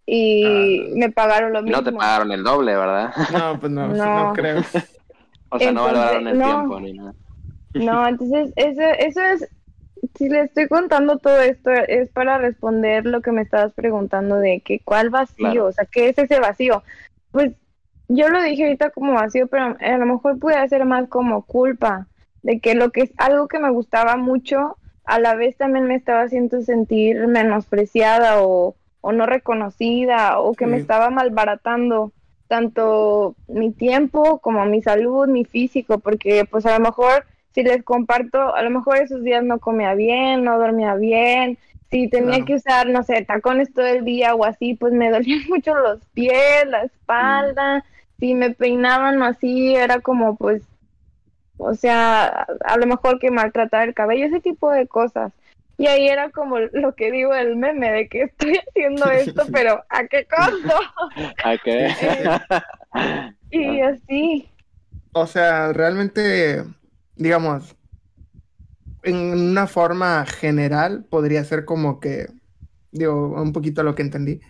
Y me pagaron lo mismo. No te pagaron el doble, ¿verdad? No, pues no, no, creo. <laughs> O sea, no valoraron el tiempo ni nada. No, entonces eso, eso es si le estoy contando todo esto es para responder lo que me estabas preguntando de que cuál vacío, o sea, ¿qué es ese vacío? Pues yo lo dije ahorita como vacío, pero a lo mejor puede ser más como culpa de que lo que es algo que me gustaba mucho, a la vez también me estaba haciendo sentir menospreciada o, o no reconocida o que me estaba malbaratando tanto mi tiempo como mi salud, mi físico, porque pues a lo mejor si les comparto, a lo mejor esos días no comía bien, no dormía bien, si tenía que usar, no sé, tacones todo el día o así, pues me dolían <laughs> mucho los pies, la espalda, si me peinaban o así, era como pues, o sea, a lo mejor que maltratar el cabello, ese tipo de cosas. Y ahí era como lo que digo el meme de que estoy <laughs> haciendo esto, <laughs> pero ¿a qué costo? ¿A qué? y así. O sea, realmente, digamos, en una forma general podría ser como que, digo, un poquito lo que entendí,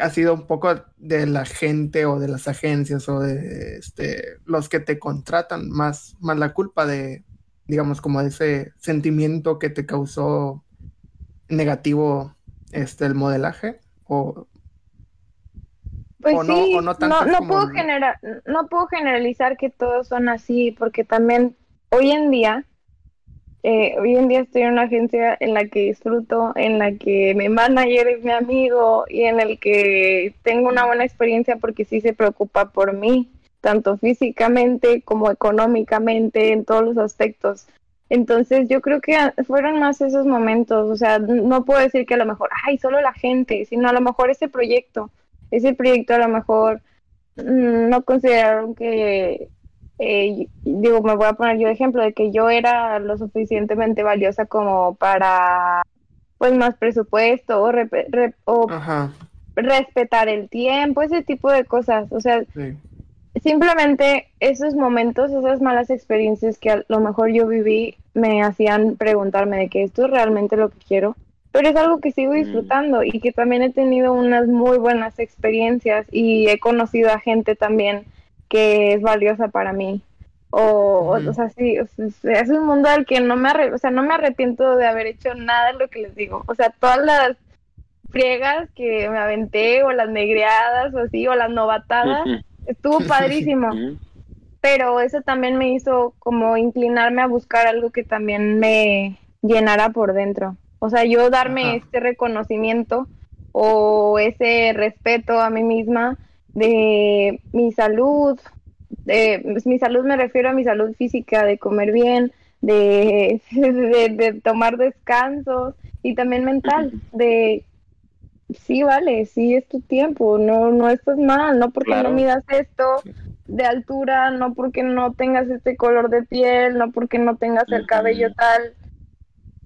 ha sido un poco de la gente o de las agencias o de este, los que te contratan, más, más la culpa de, digamos, como ese sentimiento que te causó negativo este, el modelaje? ¿O, pues sí, no, puedo no puedo generalizar que todos son así, porque también hoy en día, eh, hoy en día estoy en una agencia en la que disfruto, en la que mi manager es mi amigo y en el que tengo una buena experiencia porque sí se preocupa por mí tanto físicamente como económicamente, en todos los aspectos. Entonces yo creo que fueron más esos momentos, o sea, no puedo decir que a lo mejor, ay, solo la gente, sino a lo mejor ese proyecto, ese proyecto a lo mejor mm, no consideraron que, eh, digo, me voy a poner yo de ejemplo, de que yo era lo suficientemente valiosa como para, pues, más presupuesto o, respetar el tiempo, ese tipo de cosas, o sea simplemente esos momentos, esas malas experiencias que a lo mejor yo viví, me hacían preguntarme de que esto es realmente lo que quiero. Pero es algo que sigo mm. disfrutando y que también he tenido unas muy buenas experiencias y he conocido a gente también que es valiosa para mí. O, o, sea, sí, es un mundo al que no me, o sea, no me arrepiento de haber hecho nada de lo que les digo. O sea, todas las friegas que me aventé o las negreadas o así, o las novatadas estuvo <laughs> padrísimo. Pero eso también me hizo como inclinarme a buscar algo que también me llenara por dentro. O sea, yo darme este reconocimiento o ese respeto a mí misma de mi salud, de pues, mi salud me refiero a mi salud física, de comer bien, de, <laughs> de tomar descansos y también mental, de sí, vale, sí es tu tiempo, no, no estás mal, no porque no midas esto de altura, no porque no tengas este color de piel, no porque no tengas el cabello tal,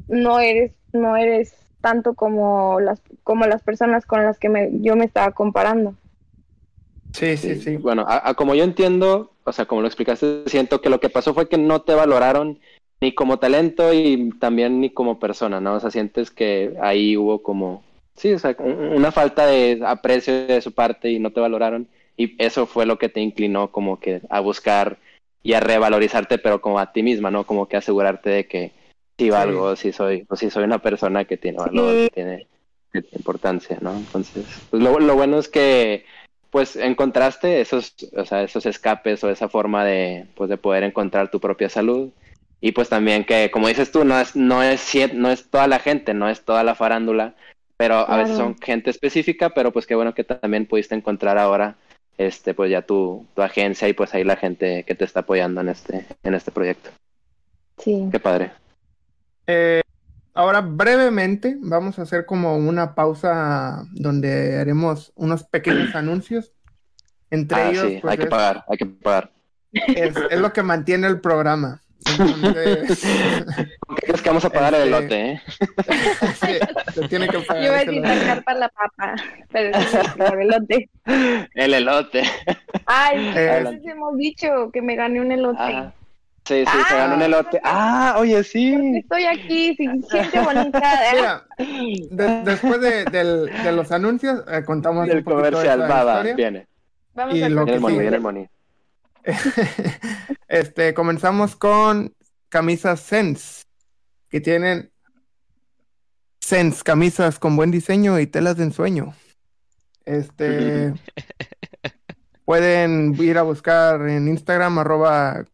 no eres, no eres tanto como las, como las personas con las que me, yo me estaba comparando. Sí, sí, sí. Bueno, a, como yo entiendo, o sea, como lo explicaste, siento que lo que pasó fue que no te valoraron ni como talento y también ni como persona, ¿no? O sea, sientes que ahí hubo como Sí, o sea, una falta de aprecio de su parte y no te valoraron. Y eso fue lo que te inclinó como que a buscar y a revalorizarte, pero como a ti misma, ¿no? Como que asegurarte de que sí valgo, sí. soy, o si soy una persona que tiene valor, que tiene, importancia, ¿no? Entonces, pues lo, lo, bueno es que pues encontraste esos, o sea, esos escapes o esa forma de, pues, de poder encontrar tu propia salud. Y pues también que, como dices tú, no es, no es, no es toda la gente, no es toda la farándula, pero a veces son gente específica, pero pues qué bueno que también pudiste encontrar ahora este pues ya tu, tu agencia y pues ahí la gente que te está apoyando en este en este proyecto. Sí. Qué padre. Eh, ahora brevemente vamos a hacer como una pausa donde haremos unos pequeños <clears throat> anuncios. Entre ah, ellos, sí, pues, hay que pagar, hay que pagar. Es, es lo que mantiene el programa. Entonces... <laughs> crees que vamos a pagar el este, elote, eh? <laughs> se tiene que pagar. Yo voy a necesitar para la papa, pero es el elote. <laughs> El elote. Ay, eh, a veces hemos dicho que me gané un elote. Ah, sí, sí, se ganó un elote. Ah, oye, sí. Estoy aquí, sin gente bonita. <laughs> Mira, <laughs> después de, del, de, los anuncios, eh, contamos el comercial, va, va, viene. Vamos y a lo que el money, viene el money. <laughs> este, comenzamos con camisas Sense, que tienen Sense, camisas con buen diseño y telas de ensueño. Este, Pueden ir a buscar en Instagram arroba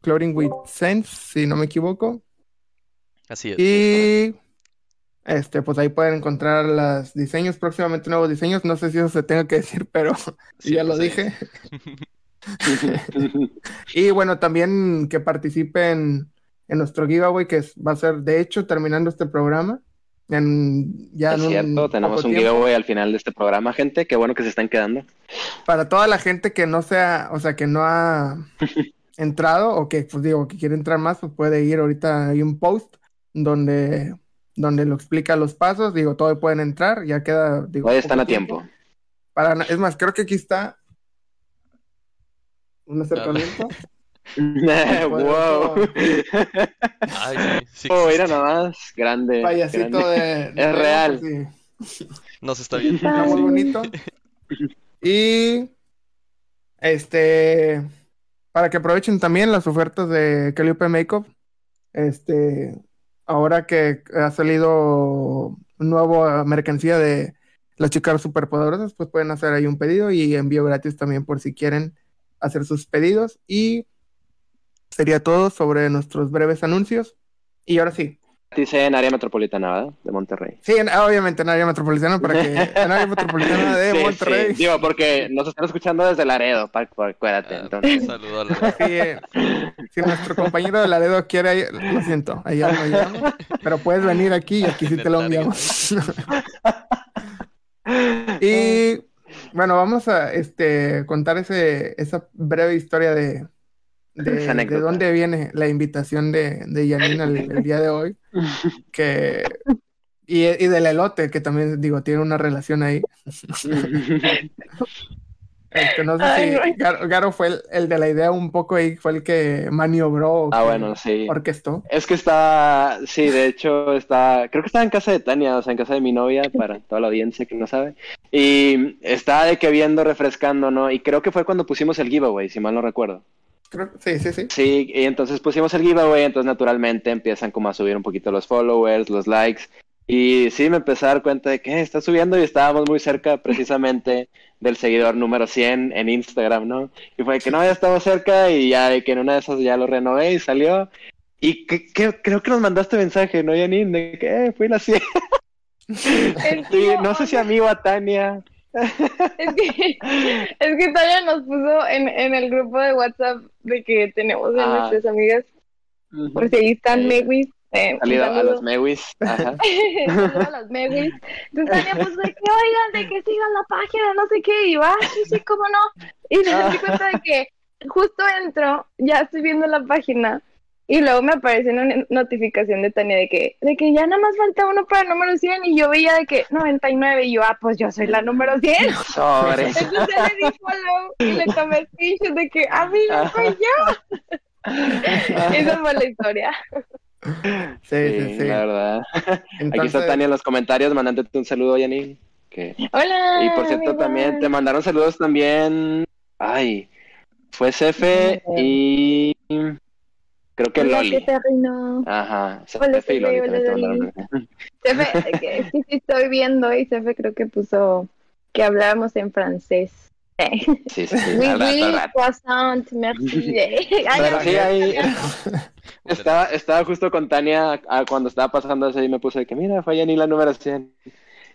sense, si no me equivoco. Así es. Y este, pues ahí pueden encontrar los diseños, próximamente nuevos diseños. No sé si eso se tenga que decir, pero <laughs> ya lo dije. <laughs> <laughs> y bueno, también que participen en nuestro giveaway, que va a ser, de hecho, terminando este programa. En, ya es cierto, tenemos un giveaway al final de este programa, gente. Qué bueno que se están quedando. Para toda la gente que no sea, o sea, que no ha <laughs> entrado o que, pues digo, que quiere entrar más, pues puede ir ahorita. Hay un post donde, donde lo explica los pasos. Digo, todos pueden entrar, ya queda. Digo, Hoy están a tiempo. Para, es más, creo que aquí está un acercamiento. <laughs> wow. Ay, sí, <laughs> oh, mira nada más, grande. Payasito <laughs> De, Es real. No se está viendo. Está muy bonito. <laughs> Y este para que aprovechen también las ofertas de Calliope Makeup. Este, ahora que ha salido nueva mercancía de las chicas superpoderosas, pues pueden hacer ahí un pedido y envío gratis también por si quieren hacer sus pedidos. Y sería todo sobre nuestros breves anuncios. Y ahora sí. Dice en área metropolitana, ¿verdad? De Monterrey. Sí, en, obviamente en área metropolitana, para que en área metropolitana de <laughs> sí, Monterrey. Sí. Digo, porque nos están escuchando desde Laredo, acuérdate. Entonces. Un saludo a. Sí, eh, si nuestro compañero de Laredo quiere, lo siento, allá no llegamos, pero puedes venir aquí y aquí sí te lo enviamos. <laughs> <laughs> y bueno, vamos a este, contar ese, esa breve historia de, de, de, dónde viene la invitación de, de el, el, día de hoy. Que, y, y, del elote, que también digo, tiene una relación ahí. este, no sé Ay, si Garo, Garo fue el, el, de la idea un poco ahí, fue el que maniobró. Ah, bueno, sí. Orquestó. Es que está, sí, de hecho, está, creo que estaba en casa de Tania, o sea, en casa de mi novia, para toda la audiencia que no sabe. Y está de que viendo, refrescando, ¿no? Y creo que fue cuando pusimos el giveaway, si mal no recuerdo. Sí, sí, sí. Sí, y entonces pusimos el giveaway, entonces naturalmente empiezan como a subir un poquito los followers, los likes. Y sí, me empecé a dar cuenta de que está subiendo y estábamos muy cerca precisamente del seguidor número 100 en Instagram, ¿no? Y fue que no, ya estamos cerca y ya de que en una de esas ya lo renové y salió. Y que, que, creo que nos mandaste mensaje, ¿no, Janine? De que eh, fui la 100. <laughs> sí, no sé si a mí o a Tania. Es que, es que Tania nos puso en, en el grupo de WhatsApp de que tenemos a ah. nuestras amigas, uh -huh. por si ahí están. Mewis. Eh, Salido <laughs> a los Mewis. Ajá. a los Mewis. Entonces Tania puso de que oigan, de que sigan la página, no sé qué, y ah, sí, sí, cómo no. Y me di cuenta de que justo entro, ya estoy viendo la página, y luego me apareció una notificación de Tania de que, de que ya nada más falta uno para el número 100 y yo veía de que 99 y yo, ah, pues yo soy la número <laughs> 100. Sobre. Entonces le di follow y le tomé screenshot de que, a mí no soy yo. <laughs> Esa fue la historia. Sí, sí, sí. La verdad. Entonces... Aquí está Tania en los comentarios, mandándote un saludo, Yanni. Que... Hola. Y por cierto, también te mandaron saludos también. Ay, fue Cefe y Creo que hola, Loli. Ajá. Hola, Cefe y Loli. Que, sí, sí, estoy viendo y Cefe creo que puso que hablábamos en francés. Sí, sí, oui, oui, croissant, merci. <laughs> Pero sí, ahí <laughs> estaba, estaba justo con Tania cuando estaba pasando eso y me puse de que mira, fue Yanni la número 100.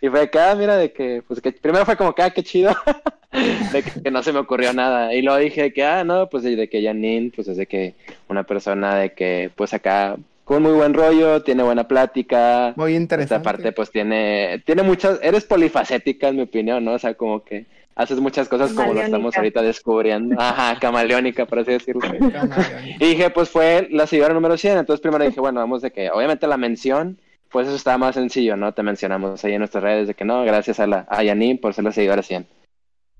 Y fue acá, mira, de que, pues que primero fue como que, ah, qué chido, <laughs> <laughs> de que, que, no se me ocurrió nada. Y luego dije que, ah, no, pues de que Janine, pues es de que una persona de que, pues acá, con muy buen rollo, tiene buena plática. Muy interesante. Esta parte, pues tiene, tiene muchas, eres polifacética, en mi opinión, ¿no? O sea, como que haces muchas cosas como lo estamos ahorita descubriendo. Ajá, camaleónica, por así decirlo. y dije, pues fue la seguidora número 100. Entonces primero dije, bueno, vamos de que, obviamente la mención pues eso estaba más sencillo, ¿no? Te mencionamos ahí en nuestras redes de que no, gracias a la a Yanin por ser la seguidora 100.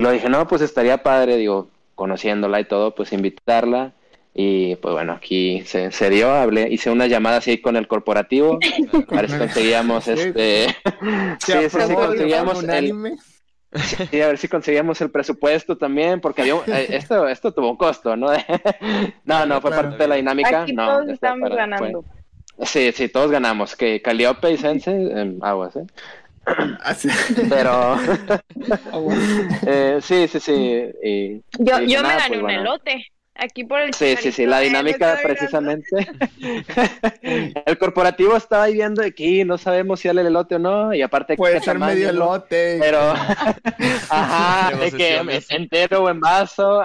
Lo dije, no, pues estaría padre, digo, conociéndola y todo, pues invitarla. Y pues bueno, aquí se, se dio, hablé, hice una llamada así con el corporativo, <laughs> a ver si conseguíamos este... <laughs> <laughs> sí, sí, sí, conseguíamos el... Sí, a ver si conseguíamos el presupuesto también, porque había, eh, esto, esto tuvo un costo, ¿no? no, no, fue parte de la dinámica. Aquí no, todos estamos para, ganando. Fue, Sí, sí, todos ganamos. Que Caliope y Sense, eh, aguas, ¿eh? Ah, sí. Pero <laughs> <laughs> eh, sí, sí, sí. y- Yo, y yo me nada, gané pues, un bueno. elote. Aquí por el Sí, sí, sí, la dinámica precisamente. <laughs> el corporativo estaba ahí viendo aquí, no sabemos si darle el elote o no, y aparte Puede ser tamaño, medio elote. Pero, ajá, de que Negociaciones. entero o en vaso,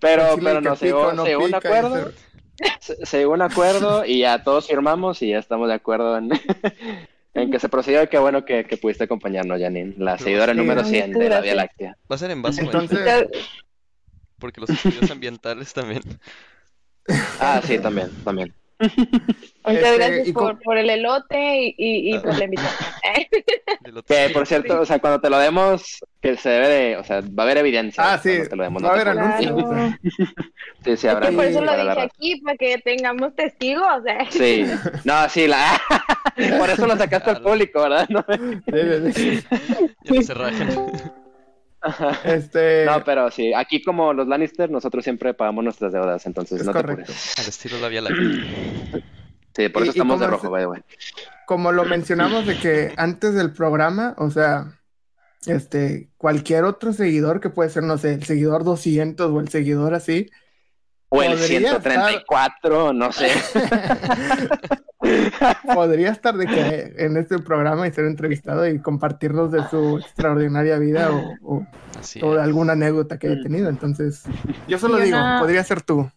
pero, pero no, se llegó, no se un acuerdo. Se, se llegó un acuerdo y ya todos firmamos y ya estamos de acuerdo en, <laughs> en que se procedió y qué bueno que, que pudiste acompañarnos, Janine, la seguidora Sí. número Muchas 100 de la. Vía Láctea. Va a ser en vaso. Entonces, porque los estudios ambientales también. Ah, sí, también, también. <laughs> Muchas Este, gracias por, con- por el elote y, y, y por la invitación. <laughs> Que por cierto, o sea, cuando te lo demos, que se debe de, o sea, va a haber evidencia. Ah, sí, cuando te lo demos, va a haber anuncios. Claro. Sí, sí, Es habrá que por eso lo la dije raza. aquí, para que tengamos testigos. ¿eh? Sí, no, sí, la... <laughs> por eso lo sacaste al público, ¿verdad? No, Sí, sí, sí. Ya no se rajen. Este, no, pero sí, aquí como los Lannister, nosotros siempre pagamos nuestras deudas, entonces Es no correcto. te apures. Al estilo la vía láctea. <clears throat> Sí, por eso y estamos de rojo, como lo mencionamos de que antes del programa, o sea, este, cualquier otro seguidor que puede ser, no sé, el seguidor 200 o el seguidor así, O el Podría 134, no sé. <laughs> podría estar de que en este programa y ser entrevistado y compartirnos de su extraordinaria vida o, o- Así o de es. alguna anécdota que haya tenido. Entonces, yo solo Y digo, una- podría ser tú.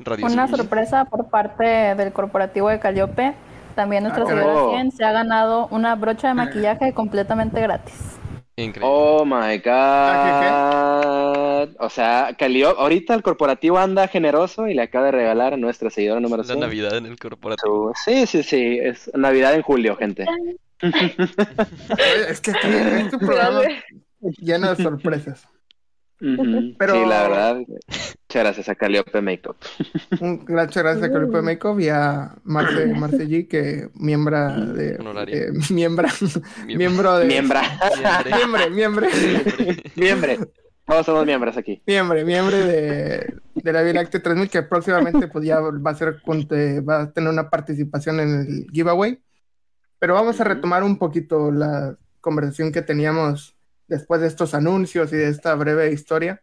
Radio Una sorpresa por parte del corporativo de Calliope. También nuestra Ah, oh. 100 se ha ganado una brocha de maquillaje completamente gratis. Increíble. Oh my god. O sea, Calio, ahorita el corporativo anda generoso y le acaba de regalar a nuestra seguidora número la 100. Navidad en el corporativo. Sí, sí, sí. Es Navidad en julio, gente. <laughs> Es que aquí es un programa lleno de sorpresas. Pero- Sí, la verdad. Muchas gracias a Calliope Makeup. <laughs> Un muchas gracias a Calipo de Makeup y a Marce, <laughs> Marce G, que miembra de, de- miembra, <laughs> Miem- miembro de Miembra. Miembre. miembre, miembre, Miembre. Todos somos miembros aquí. miembre, miembre de, de la Vía Láctea 3000, que próximamente pues ya va a ser, va a tener una participación en el giveaway. Pero vamos a retomar un poquito la conversación que teníamos después de estos anuncios y de esta breve historia,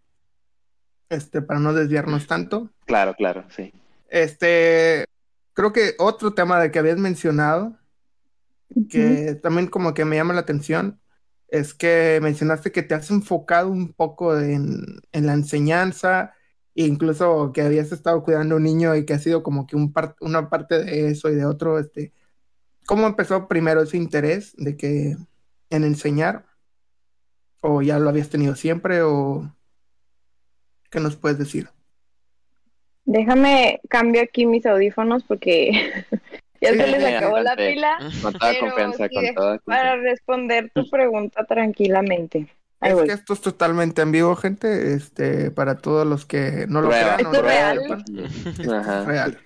este, para no desviarnos tanto. Claro, claro, sí. Este, creo que otro tema de que habías mencionado, que también como que me llama la atención, es que mencionaste que te has enfocado un poco en, en la enseñanza, e incluso que habías estado cuidando a un niño y que ha sido como que un par- una parte de eso y de otro, este, ¿cómo empezó primero ese interés de que en enseñar? ¿O ya lo habías tenido siempre? ¿O qué nos puedes decir? Déjame cambio aquí mis audífonos porque <laughs> ya Sí, se les sí, acabó la pila Con toda confianza, sí, con toda para responder tu pregunta tranquilamente. Ahí Es voy. que esto es totalmente en vivo, gente. Este, para todos los que no lo crean o ¿Esto no es lo real? sepan, <laughs> esto Ajá. es real.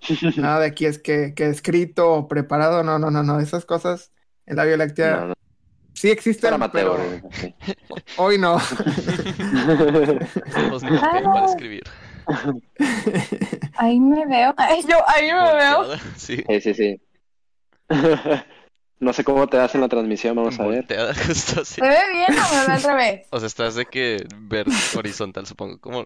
<laughs> Nada de aquí es que, que escrito o preparado, no, no, no, no. Esas cosas en la Vía Láctea No, no, sí existen, para pero sí. <laughs> hoy no. No somos ni papel para escribir. Ahí me veo. Ay, yo ahí me veo. Volteada, Sí. Sí, sí, sí. <laughs> No sé cómo te das en la transmisión, vamos a ver. Volteada, <laughs> justo así. ¿Se ve bien o me ve al revés? O sea, estás de que ver horizontal, supongo, como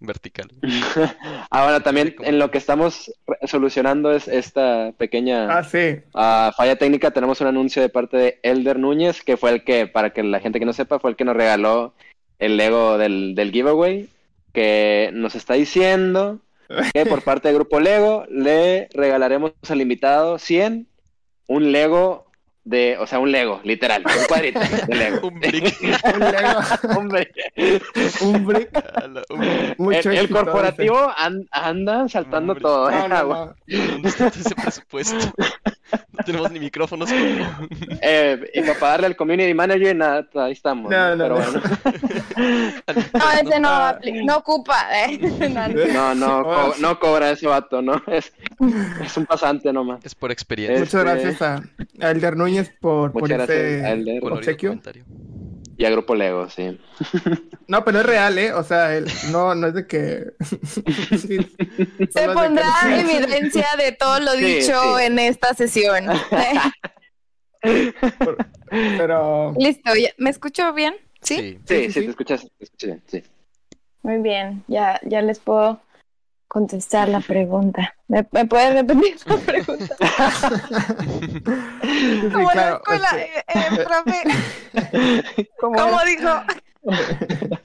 vertical. <laughs> Ahora también en lo que estamos solucionando es esta pequeña Ah, sí. ah, falla técnica. Tenemos un anuncio de parte de Elder Núñez, que fue el que, para que la gente que no sepa, fue el que nos regaló el Lego del, del giveaway, que nos está diciendo que por <laughs> parte del grupo Lego le regalaremos al invitado 100 un Lego de, o sea, un Lego, literal, un cuadrito de Lego. <laughs> Un brick. Un Lego, Hombre, <laughs> un brick. Un- Mucho el, el corporativo an- anda saltando Hombre. todo. dice. ¿eh? No, no, no. ¿Dónde está ese presupuesto? No tenemos ni micrófonos. <laughs> Eh, y para pagarle al community manager, nada, ahí estamos. No, ¿no? no, Pero no. bueno. No, ese no, apli- no ocupa. ¿eh? No, no. No, no, co- no cobra ese vato, ¿no? Es, es un pasante nomás. Es por experiencia. Muchas Este- gracias a, a Elder Núñez por, por Elder. colorido obsequio. Y a Grupo Lego, sí. <laughs> No, pero es real, ¿eh? O sea, no, no es de que... <laughs> Se pondrá evidencia de todo lo dicho en esta sesión. <laughs> pero... Listo, ¿me escucho bien? ¿Sí? Sí, sí, te escuchas, te bien, sí. Muy bien, ya, ya les puedo contestar la pregunta. ¿Me, puedes repetir la <laughs> pregunta? Como la escuela, este, eh, eh, profe. <laughs> ¿Cómo dijo? <laughs>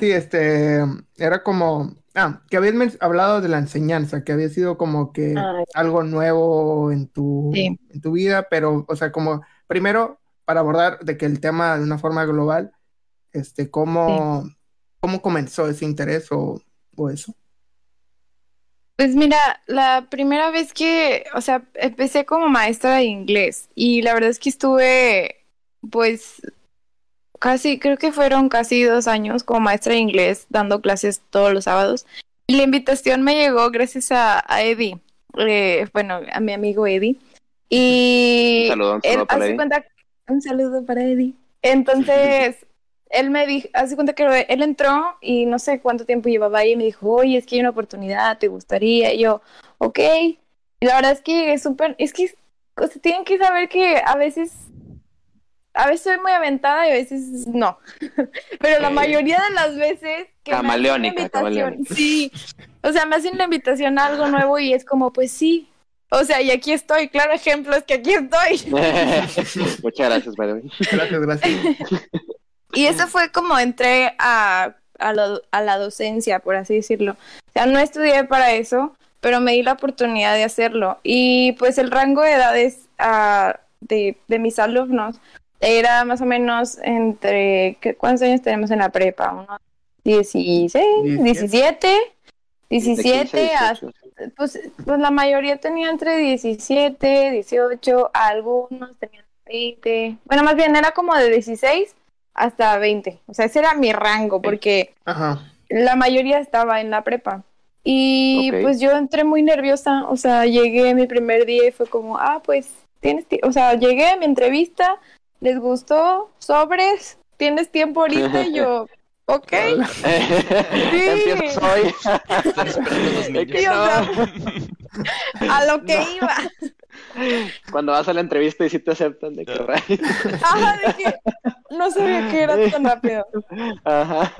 Sí, este, era como, ah, que habías hablado de la enseñanza, que había sido como que ah, algo nuevo en tu, en tu vida, pero, o sea, como, primero, para abordar de que el tema de una forma global, este, ¿cómo, cómo comenzó ese interés o, o eso? Pues mira, la primera vez que, o sea, empecé como maestra de inglés y la verdad es que estuve, pues, casi, creo que fueron casi dos años como maestra de inglés dando clases todos los sábados. Y la invitación me llegó gracias a, Eddie, eh, bueno, a mi amigo Eddie. Y un saludo, un saludo para Eddie. un saludo para Eddie. Entonces, él me dijo, hace cuenta que él entró y no sé cuánto tiempo llevaba ahí y me dijo, oye, es que hay una oportunidad, ¿te gustaría? Y yo, ok. Y la verdad es que es súper, es que o sea, tienen que saber que a veces, a veces soy muy aventada y a veces no. <laughs> Pero la mayoría de las veces que camaleónica, camaleónica. Sí, o sea, me hacen la invitación a algo nuevo y es como, pues sí. O sea, y aquí estoy, claro ejemplo es que aquí estoy. <laughs> Muchas gracias, Mario. Gracias, gracias. <laughs> Y eso fue como entré a, a, la docencia, por así decirlo. O sea, no estudié para eso, pero me di la oportunidad de hacerlo. Y pues el rango de edades uh, de, de, mis alumnos era más o menos entre, ¿cuántos años tenemos en la prepa? ¿Unos 16, 17? 17, pues, pues la mayoría tenía entre 17, 18, algunos tenían 20. Bueno, más bien era como de 16 hasta 20. O sea, ese era mi rango porque la mayoría estaba en la prepa. Y pues yo entré muy nerviosa, o sea, llegué mi primer día y fue como, ah, pues tienes, o sea, llegué a mi entrevista, les gustó, sobres, tienes tiempo ahorita y yo, <laughs> ok. <laughs> sí. Empiezo hoy. <laughs> a lo que iba. Cuando vas a la entrevista y si te aceptan de que <laughs> Ajá, de que no sabía que era tan rápido. Ajá.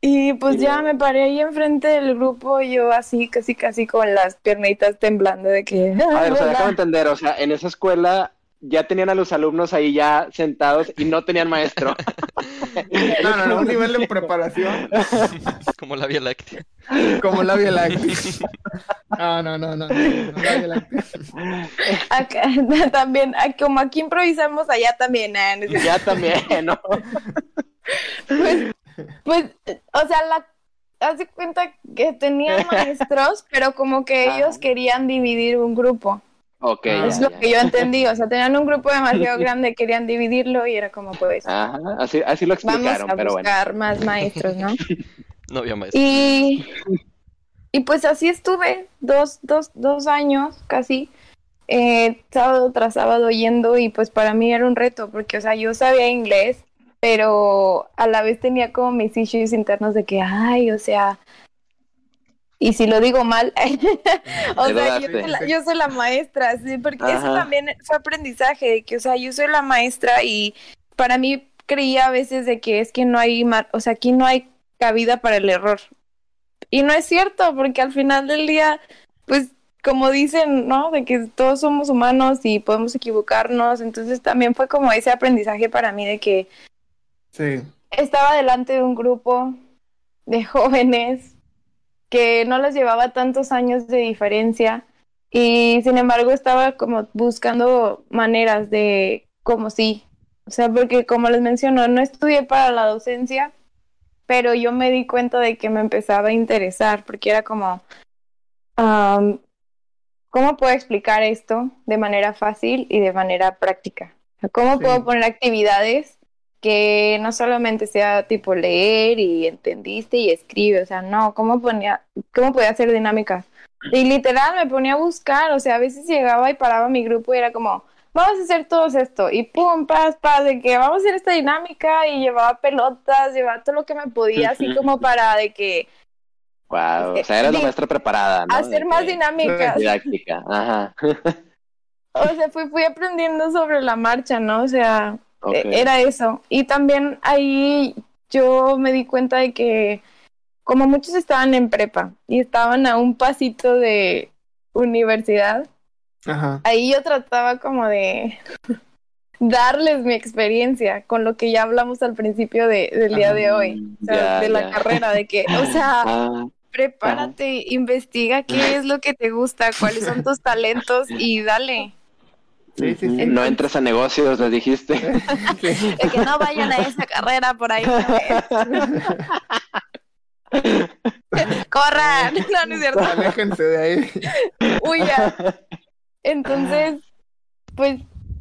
Y pues ya me paré ahí enfrente del grupo, yo así, casi, casi con las piernitas temblando de que... A ver, o sea, <laughs> déjame entender, o sea, en esa escuela ya tenían a los alumnos ahí ya sentados y no tenían maestro. <laughs> No, no, no, un nivel de <laughs> preparación. <laughs> Como la Vía Láctea. Como la Vía Láctea. No, no, no, no, no, la Vía Láctea. Acá, también, como aquí improvisamos, allá también. ¿eh? Ya también, ¿no? Pues, pues, o sea, la haz cuenta que tenían maestros, pero como que ellos querían dividir un grupo. Ok. es lo que yo entendí. O sea, tenían un grupo demasiado <laughs> grande, querían dividirlo y era como, pues. Ajá, así, así lo explicaron, vamos a buscar más maestros, ¿no? <laughs> no había maestros. Y, y pues así estuve, dos, dos, dos años casi, eh, sábado tras sábado yendo y pues para mí era un reto, porque, o sea, yo sabía inglés, pero a la vez tenía como mis issues internos de que, ay, o sea, y si lo digo mal, <laughs> o sea, yo soy, la, maestra, sí, porque eso también fue aprendizaje, de que, o sea, yo soy la maestra y para mí creía a veces de que es que no hay, o sea, aquí no hay cabida para el error. Y no es cierto, porque al final del día, pues, como dicen, ¿no? De que todos somos humanos y podemos equivocarnos, entonces también fue como ese aprendizaje para mí de que sí. estaba delante de un grupo de jóvenes que no les llevaba tantos años de diferencia y sin embargo estaba como buscando maneras de como sí, o sea, porque como les menciono, no estudié para la docencia, pero yo me di cuenta de que me empezaba a interesar porque era como, ¿cómo puedo explicar esto de manera fácil y de manera práctica? ¿Cómo puedo poner actividades que no solamente sea tipo leer y entendiste y escribe, o sea, no, ¿cómo ponía, cómo podía hacer dinámica? Y literal me ponía a buscar, o sea, a veces llegaba y paraba mi grupo y era como, vamos a hacer todo esto. Y pum, paz, paz, de que vamos a hacer esta dinámica y llevaba pelotas, llevaba todo lo que me podía, así como para de que... Wow, o sea, eras la maestra preparada, ¿no? Hacer más dinámicas. Didáctica, ajá. <laughs> o sea, fui, fui aprendiendo sobre la marcha, ¿no? O sea, e, era eso. Y también ahí yo me di cuenta de que como muchos estaban en prepa y estaban a un pasito de universidad, ahí yo trataba como de <laughs> darles mi experiencia con lo que ya hablamos al principio de, del día de hoy, o sea, de la carrera, de que, o <laughs> sea, ah, prepárate, investiga qué es lo que te gusta, cuáles son tus talentos y dale. Sí, sí, sí. No entres a negocios, les dijiste. <laughs> Es que no vayan a esa carrera por ahí. <laughs> Corran, no, no es cierto. Aléjense de ahí. Huya. Entonces, pues,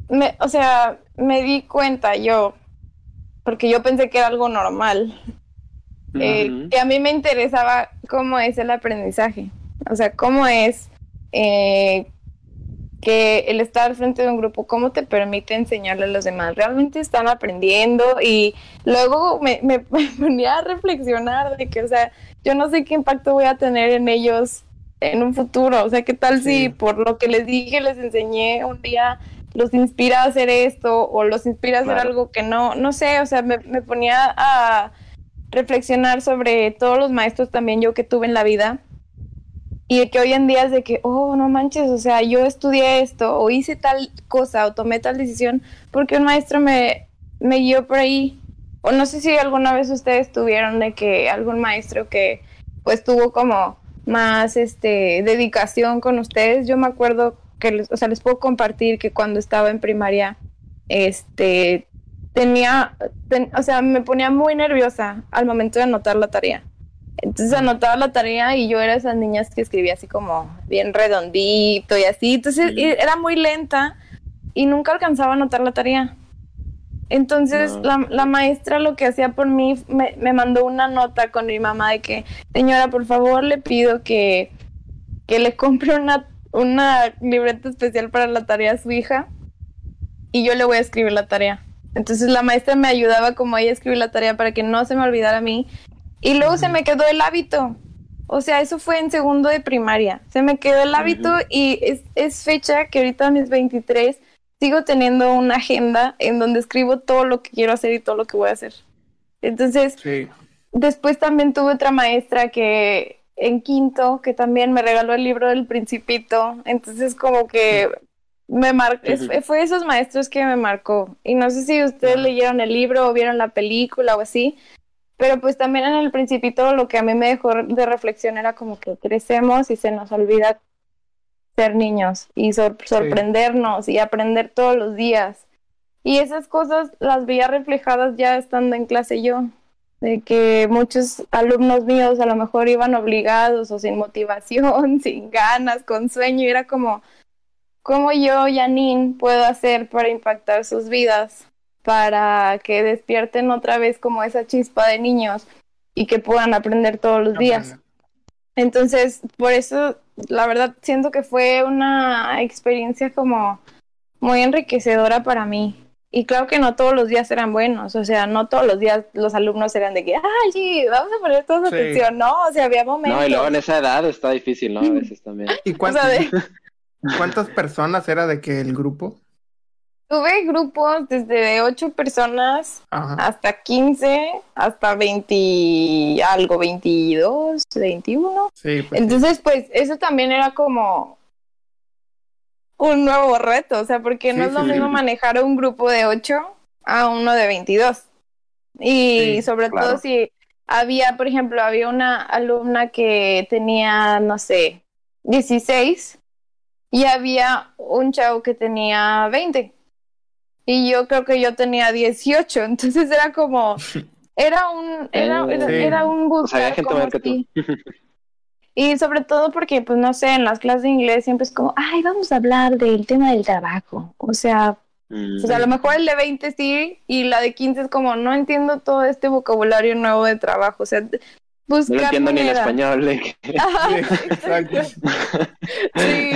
me, o sea, me di cuenta yo, porque yo pensé que era algo normal, eh, que a mí me interesaba cómo es el aprendizaje, o sea, cómo es eh, que el estar frente de un grupo, cómo te permite enseñarle a los demás. Realmente están aprendiendo y luego me, me, <laughs> ponía a reflexionar de que, o sea, yo no sé qué impacto voy a tener en ellos en un futuro. O sea, qué tal si por lo que les dije, les enseñé un día, los inspira a hacer esto o los inspira a hacer algo que no, no sé, o sea, me, me ponía a reflexionar sobre todos los maestros también yo que tuve en la vida y que hoy en día es de que, oh, no manches, o sea, yo estudié esto o hice tal cosa o tomé tal decisión porque un maestro me, me guió por ahí. O no sé si alguna vez ustedes tuvieron de que algún maestro que pues tuvo como más este dedicación con ustedes. Yo me acuerdo que, les, o sea, les puedo compartir que cuando estaba en primaria, este, tenía, o sea, me ponía muy nerviosa al momento de anotar la tarea. Entonces anotaba la tarea y yo era esas niñas que escribía así como bien redondito y así. Entonces era muy lenta y nunca alcanzaba a anotar la tarea. Entonces la, maestra lo que hacía por mí me, me, mandó una nota con mi mamá de que, señora, por favor le pido que, que le compre una, una libreta especial para la tarea a su hija y yo le voy a escribir la tarea. Entonces la maestra me ayudaba como ella a escribir la tarea para que no se me olvidara a mí y luego se me quedó el hábito. O sea, eso fue en segundo de primaria. Se me quedó el hábito y es, es, fecha que ahorita a mis 23 sigo teniendo una agenda en donde escribo todo lo que quiero hacer y todo lo que voy a hacer. Entonces, después también tuve otra maestra que en quinto, que también me regaló el libro del principito. Entonces, como que me marcó, fue esos maestros que me marcó. Y no sé si ustedes leyeron el libro o vieron la película o así, pero pues también en el principito lo que a mí me dejó de reflexión era como que crecemos y se nos olvida ser niños y sorprendernos y aprender todos los días. Y esas cosas las veía reflejadas ya estando en clase yo, de que muchos alumnos míos a lo mejor iban obligados o sin motivación, <laughs> sin ganas, con sueño, y era como, ¿cómo yo, Janine, puedo hacer para impactar sus vidas? Para que despierten otra vez como esa chispa de niños y que puedan aprender todos los días. Entonces, por eso, la verdad, siento que fue una experiencia como muy enriquecedora para mí. Y claro que no todos los días eran buenos, o sea, no todos los días los alumnos eran de que, ay, sí, vamos a poner toda atención, no, o sea, había momentos. No, y luego en esa edad está difícil, ¿no? A veces también. ¿Y <laughs> cuántas, <laughs> cuántas personas era de que el grupo? Tuve grupos desde 8 personas hasta 15, hasta 20 algo, 22, 21. Sí, pues Entonces, pues eso también era como un nuevo reto, o sea, porque no es lo mismo manejar un grupo de 8 a uno de 22. Y sobre todo si había, por ejemplo, había una alumna que tenía, no sé, 16 y había un chavo que tenía 20 y yo creo que yo tenía 18, entonces era como, <laughs> era un, era, era, un buscar como <laughs> Y sobre todo porque, pues no sé, en las clases de inglés siempre es como, ay, vamos a hablar del tema del trabajo. O sea, o sea, a lo mejor el de 20 sí, y la de 15 es como, no entiendo todo este vocabulario nuevo de trabajo. O sea, buscar. No entiendo ni en español. <laughs> sí,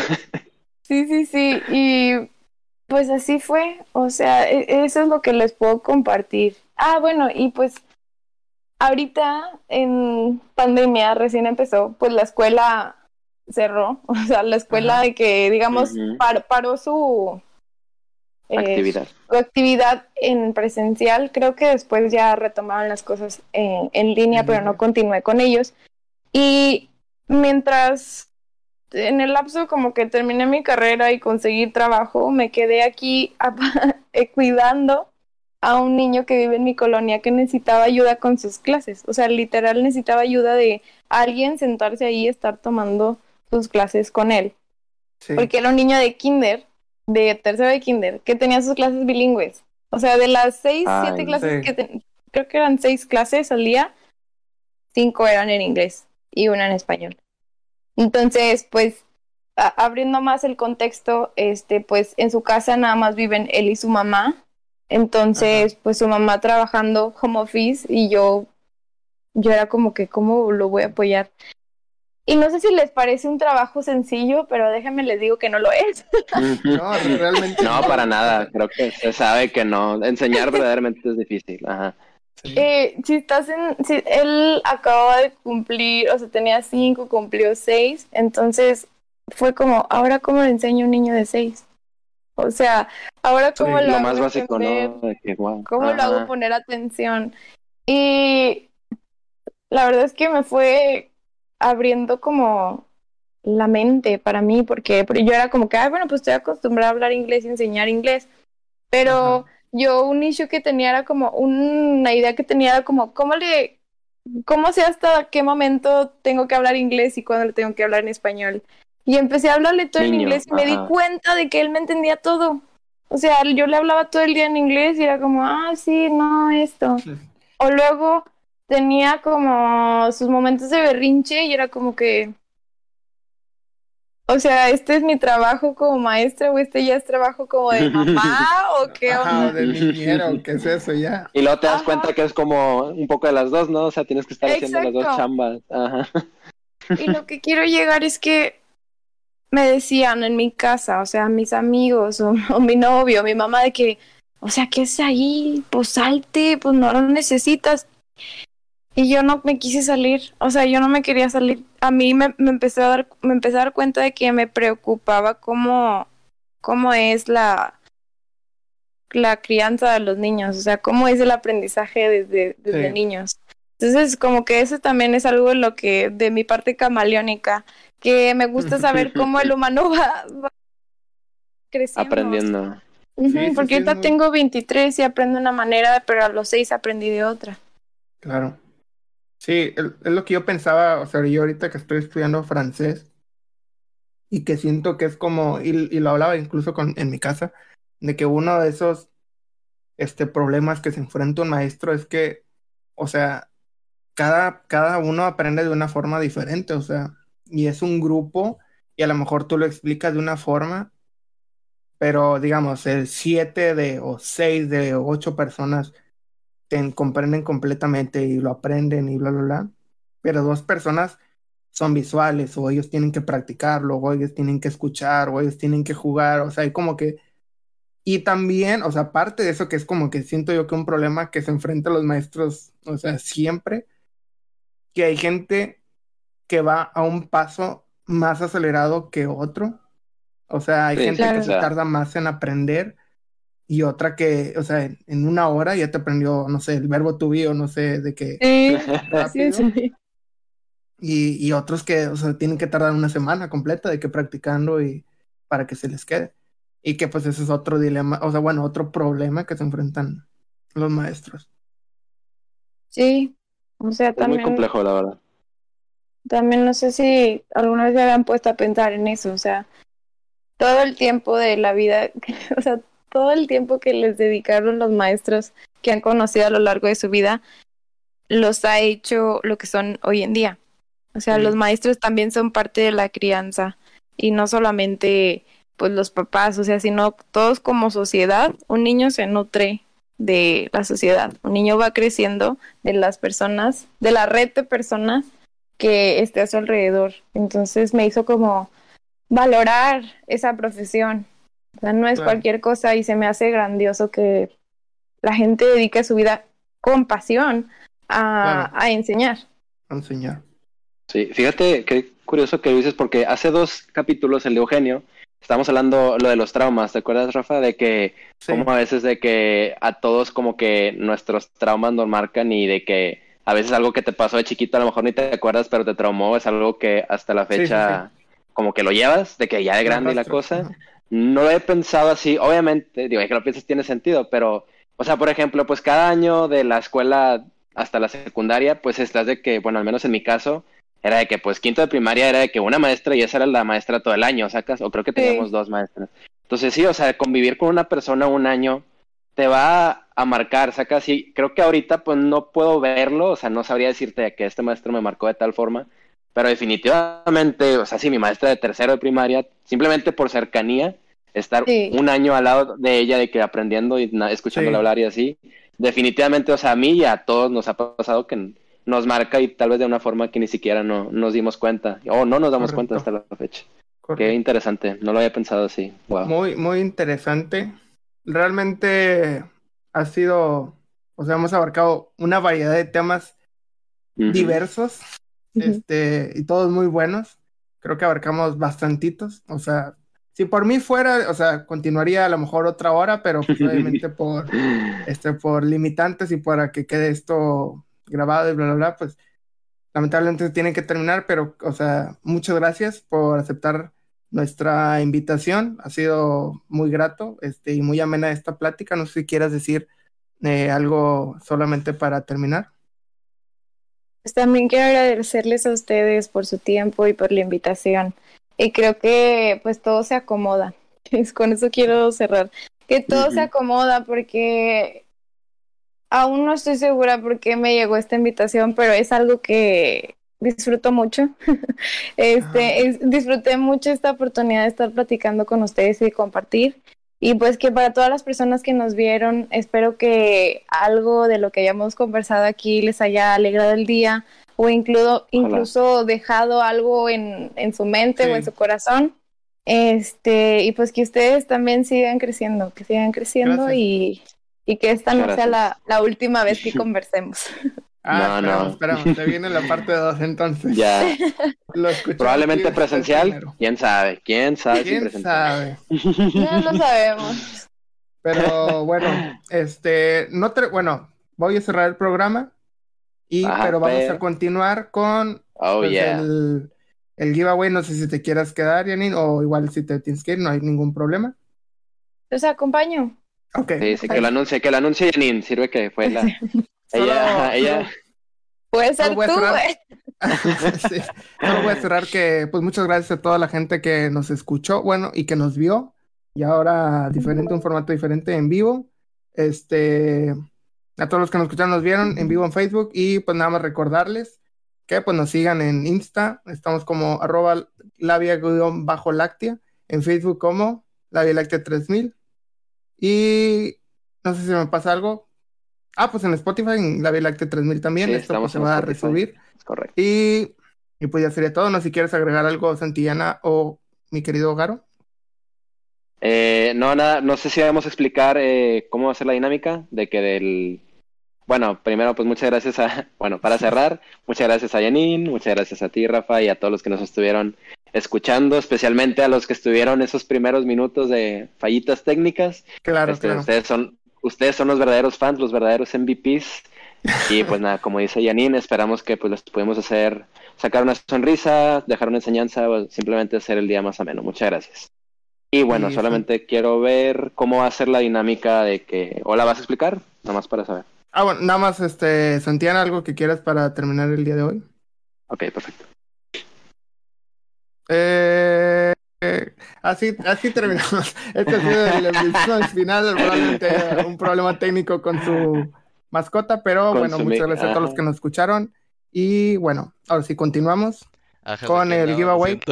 sí, sí, sí. Y pues así fue, o sea, e, eso es lo que les puedo compartir. Ah, bueno, y pues ahorita en pandemia recién empezó, pues la escuela cerró, <laughs> o sea, la escuela de que, digamos, paró su eh, actividad. su actividad en presencial. Creo que después ya retomaron las cosas en, en línea, pero no continué con ellos. Y mientras en el lapso como que terminé mi carrera y conseguí trabajo, me quedé aquí <laughs> eh, cuidando a un niño que vive en mi colonia que necesitaba ayuda con sus clases. O sea, literal necesitaba ayuda de alguien sentarse ahí y estar tomando sus clases con él. Porque era un niño de kinder, de tercero de kinder, que tenía sus clases bilingües. O sea, de las seis, siete clases que creo que eran seis clases al día, cinco eran en inglés y una en español. Entonces, pues, abriendo más el contexto, este, pues en su casa nada más viven él y su mamá. Entonces, pues su mamá trabajando home office y yo, yo era como que, ¿cómo lo voy a apoyar? Y no sé si les parece un trabajo sencillo, pero déjenme les digo que no lo es. <laughs> no, realmente. No, para nada. Creo que se sabe que no. Enseñar <laughs> verdaderamente es difícil. Ajá. Eh, si estás en, si él acababa de cumplir, o sea, tenía cinco, cumplió seis, entonces fue como, ahora cómo le enseño a un niño de seis. O sea, ahora cómo lo, más básico, ¿no? ¿Cómo lo hago poner atención? Y la verdad es que me fue abriendo como la mente para mí, porque, yo era como que, ay, bueno, pues estoy acostumbrada a hablar inglés y enseñar inglés, pero yo un issue que tenía era como una idea que tenía era como cómo le cómo sé hasta qué momento tengo que hablar inglés y cuándo le tengo que hablar en español. Y empecé a hablarle todo en inglés y me di cuenta de que él me entendía todo. O sea, yo le hablaba todo el día en inglés y era como, ah, sí, no, esto. <laughs> O luego tenía como sus momentos de berrinche y era como que, o sea, este es mi trabajo como maestra o este ya es trabajo como de <laughs> mamá o qué onda. de niñero, ¿qué es eso ya? Y luego te das cuenta que es como un poco de las dos, ¿no? O sea, tienes que estar haciendo las dos chambas. Ajá. Y lo que quiero llegar es que me decían en mi casa, o sea, mis amigos o, o mi novio, mi mamá, de que, o sea, ¿qué es ahí? Pues salte, pues no lo necesitas. Y yo no me quise salir, o sea, yo no me quería salir. A mí me, me empecé a dar, me empecé a dar cuenta de que me preocupaba cómo, cómo es la, la crianza de los niños, o sea, cómo es el aprendizaje desde, desde niños. Entonces, como que eso también es algo de lo que, de mi parte camaleónica, que me gusta <laughs> saber cómo el humano va, creciendo. Aprendiendo. porque ahorita tengo 23 y aprendo de una manera, pero a los 6 aprendí de otra. Claro. Sí, es lo que yo pensaba, o sea, yo ahorita que estoy estudiando francés y que siento que es como, y, lo hablaba incluso con, en mi casa, de que uno de esos este, problemas que se enfrenta un maestro es que, o sea, cada, cada uno aprende de una forma diferente, o sea, y es un grupo y a lo mejor tú lo explicas de una forma, pero digamos, el siete de o seis de ocho personas te comprenden completamente y lo aprenden y bla, bla, bla. Pero dos personas son visuales o ellos tienen que practicarlo o ellos tienen que escuchar o ellos tienen que jugar, o sea, hay como que... Y también, o sea, aparte de eso que es como que siento yo que un problema que se enfrenta a los maestros, o sea, siempre, que hay gente que va a un paso más acelerado que otro. O sea, hay gente que se tarda más en aprender y otra que, o sea, en una hora ya te aprendió, no sé, el verbo to be o no sé de qué. <laughs> Sí, sí, Y, y otros que, o sea, tienen que tardar una semana completa de que practicando y para que se les quede. Y que pues ese es otro dilema, o sea, bueno, otro problema que se enfrentan los maestros. Sí, o sea, también... Es muy complejo, la verdad. También no sé si alguna vez se habían puesto a pensar en eso, o sea, todo el tiempo de la vida, <laughs> o sea, todo el tiempo que les dedicaron los maestros que han conocido a lo largo de su vida, los ha hecho lo que son hoy en día. O sea, los maestros también son parte de la crianza y no solamente pues los papás, o sea, sino todos como sociedad, un niño se nutre de la sociedad, un niño va creciendo de las personas, de la red de personas que esté a su alrededor. Entonces me hizo como valorar esa profesión O sea, no es cualquier cosa y se me hace grandioso que la gente dedique su vida con pasión a, a enseñar. A enseñar. Sí, fíjate qué curioso que lo dices porque hace dos capítulos, el de Eugenio, estamos hablando lo de los traumas, ¿te acuerdas, Rafa? De que como a veces de que a todos como que nuestros traumas nos marcan y de que a veces algo que te pasó de chiquito a lo mejor ni te acuerdas, pero te traumó, es algo que hasta la fecha como que lo llevas, de que ya de grande la cosa. No lo he pensado así, obviamente, digo, que lo piensas tiene sentido, pero, o sea, por ejemplo, pues cada año de la escuela hasta la secundaria, pues estás de que, bueno, al menos en mi caso, era de que pues quinto de primaria era de que una maestra y esa era la maestra todo el año, sacas, o creo que teníamos dos maestras. Entonces sí, o sea, convivir con una persona un año te va a marcar, sacas, y creo que ahorita pues no puedo verlo, o sea, no sabría decirte que este maestro me marcó de tal forma, pero definitivamente, o sea, sí, mi maestra de tercero de primaria, simplemente por cercanía, estar un año al lado de ella, de que aprendiendo y escuchándola hablar y así, definitivamente, o sea, a mí y a todos nos ha pasado que nos marca y tal vez de una forma que ni siquiera no, nos dimos cuenta o no nos damos cuenta hasta la fecha. Qué interesante, no lo había pensado así. Muy, muy interesante. Realmente ha sido, o sea, hemos abarcado una variedad de temas diversos, este, y todos muy buenos. Creo que abarcamos bastantitos, o sea, si por mí fuera, o sea, continuaría a lo mejor otra hora, pero pues, obviamente <laughs> por, este, por limitantes y para que quede esto grabado y bla, bla, bla, pues lamentablemente tienen que terminar, pero, o sea, muchas gracias por aceptar nuestra invitación. Ha sido muy grato este, y muy amena esta plática. No sé si quieras decir eh, algo solamente para terminar. Pues también quiero agradecerles a ustedes por su tiempo y por la invitación. Y creo que pues todo se acomoda. <laughs> Con eso quiero cerrar. Que todo se acomoda porque Aún no estoy segura por qué me llegó esta invitación, pero es algo que disfruto mucho. <laughs> este, disfruté mucho esta oportunidad de estar platicando con ustedes y compartir. Y pues que para todas las personas que nos vieron, espero que algo de lo que hayamos conversado aquí les haya alegrado el día o incluso, incluso dejado algo en, en su mente o en su corazón. Este, y pues que ustedes también sigan creciendo, que sigan creciendo y y que esta no sea la, la, última vez que <laughs> conversemos. <laughs> Ah, no, no. Esperamos, te viene la parte 2 entonces. Ya. <laughs> Probablemente presencial, quién sabe, quién sabe ¿Quién sabe? <laughs> No lo sabemos. Pero bueno, este, no te, bueno, voy a cerrar el programa y pero vamos a continuar con oh, pues, el, el, giveaway. No sé si te quieras quedar, Janine, o igual si te tienes que ir, no hay ningún problema. Los acompaño. Sí, sí, que lo anuncie, que lo anuncie Janine, sirve que fue la... <laughs> ella, ella... Puede ser tú, <laughs> sí. Solo voy a cerrar que, pues muchas gracias a toda la gente que nos escuchó, bueno, y que nos vio. Y ahora diferente, un formato diferente en vivo. Este, a todos los que nos escucharon, nos vieron en vivo en Facebook. Y pues nada más recordarles que pues nos sigan en Insta. Estamos como arroba labia-láctea. En Facebook como labia láctea 3000. Y no sé si me pasa algo. Ah, pues en Spotify, en la Vía Láctea 3000 también. Esto pues, se va a resubir. Correcto. Y, y, pues ya sería todo. No sé si quieres agregar algo, Santillana o mi querido Garo. Eh, no, nada, no sé si vamos a explicar eh, cómo va a ser la dinámica de que del... Bueno, primero pues muchas gracias a, <laughs> bueno, para cerrar, muchas gracias a Janine, muchas gracias a ti, Rafa, y a todos los que nos estuvieron escuchando, especialmente a los que estuvieron esos primeros minutos de fallitas técnicas. Claro, este, Ustedes son, ustedes son los verdaderos fans, los verdaderos MVPs. Y pues nada, como dice Janine, esperamos que pues les podemos hacer, sacar una sonrisa, dejar una enseñanza o simplemente hacer el día más ameno. Muchas gracias. Y bueno, solamente quiero ver cómo va a ser la dinámica de que... ¿O la vas a explicar? Nada más para saber. Ah, bueno, nada más, este, Santiago, algo que quieras para terminar el día de hoy. Ok, perfecto. Eh, así, así terminamos. Este ha sido el episodio final. Probablemente un problema técnico con su mascota, pero bueno, muchas gracias a todos los que nos escucharon. Y bueno, ahora sí continuamos con el giveaway. <laughs>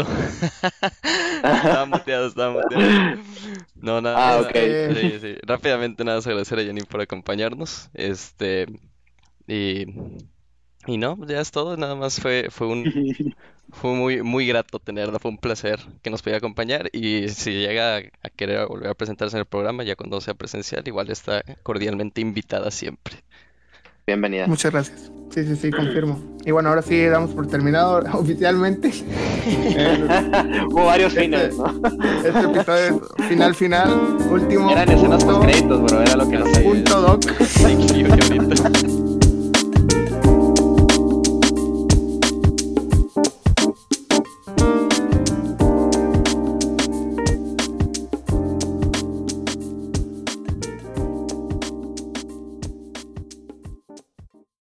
estaba muteado, estaba muteado. No, nada. Ah. Sí, sí. Rápidamente, nada, agradecer a Janine por acompañarnos. Este. Y y no, ya es todo, nada más fue, fue un <laughs> fue muy, muy grato tenerla, fue un placer que nos pudiera acompañar y si llega a querer volver a presentarse en el programa, ya cuando sea presencial, igual está cordialmente invitada siempre. Bienvenida. Muchas gracias. Sí, sí, sí, confirmo. Y bueno, ahora sí damos por terminado <laughs> oficialmente. <laughs> Hubo varios este, fines, ¿no? Este episodio es final, final, último. Eran escenas post créditos, bro, era lo que nos Punto doc.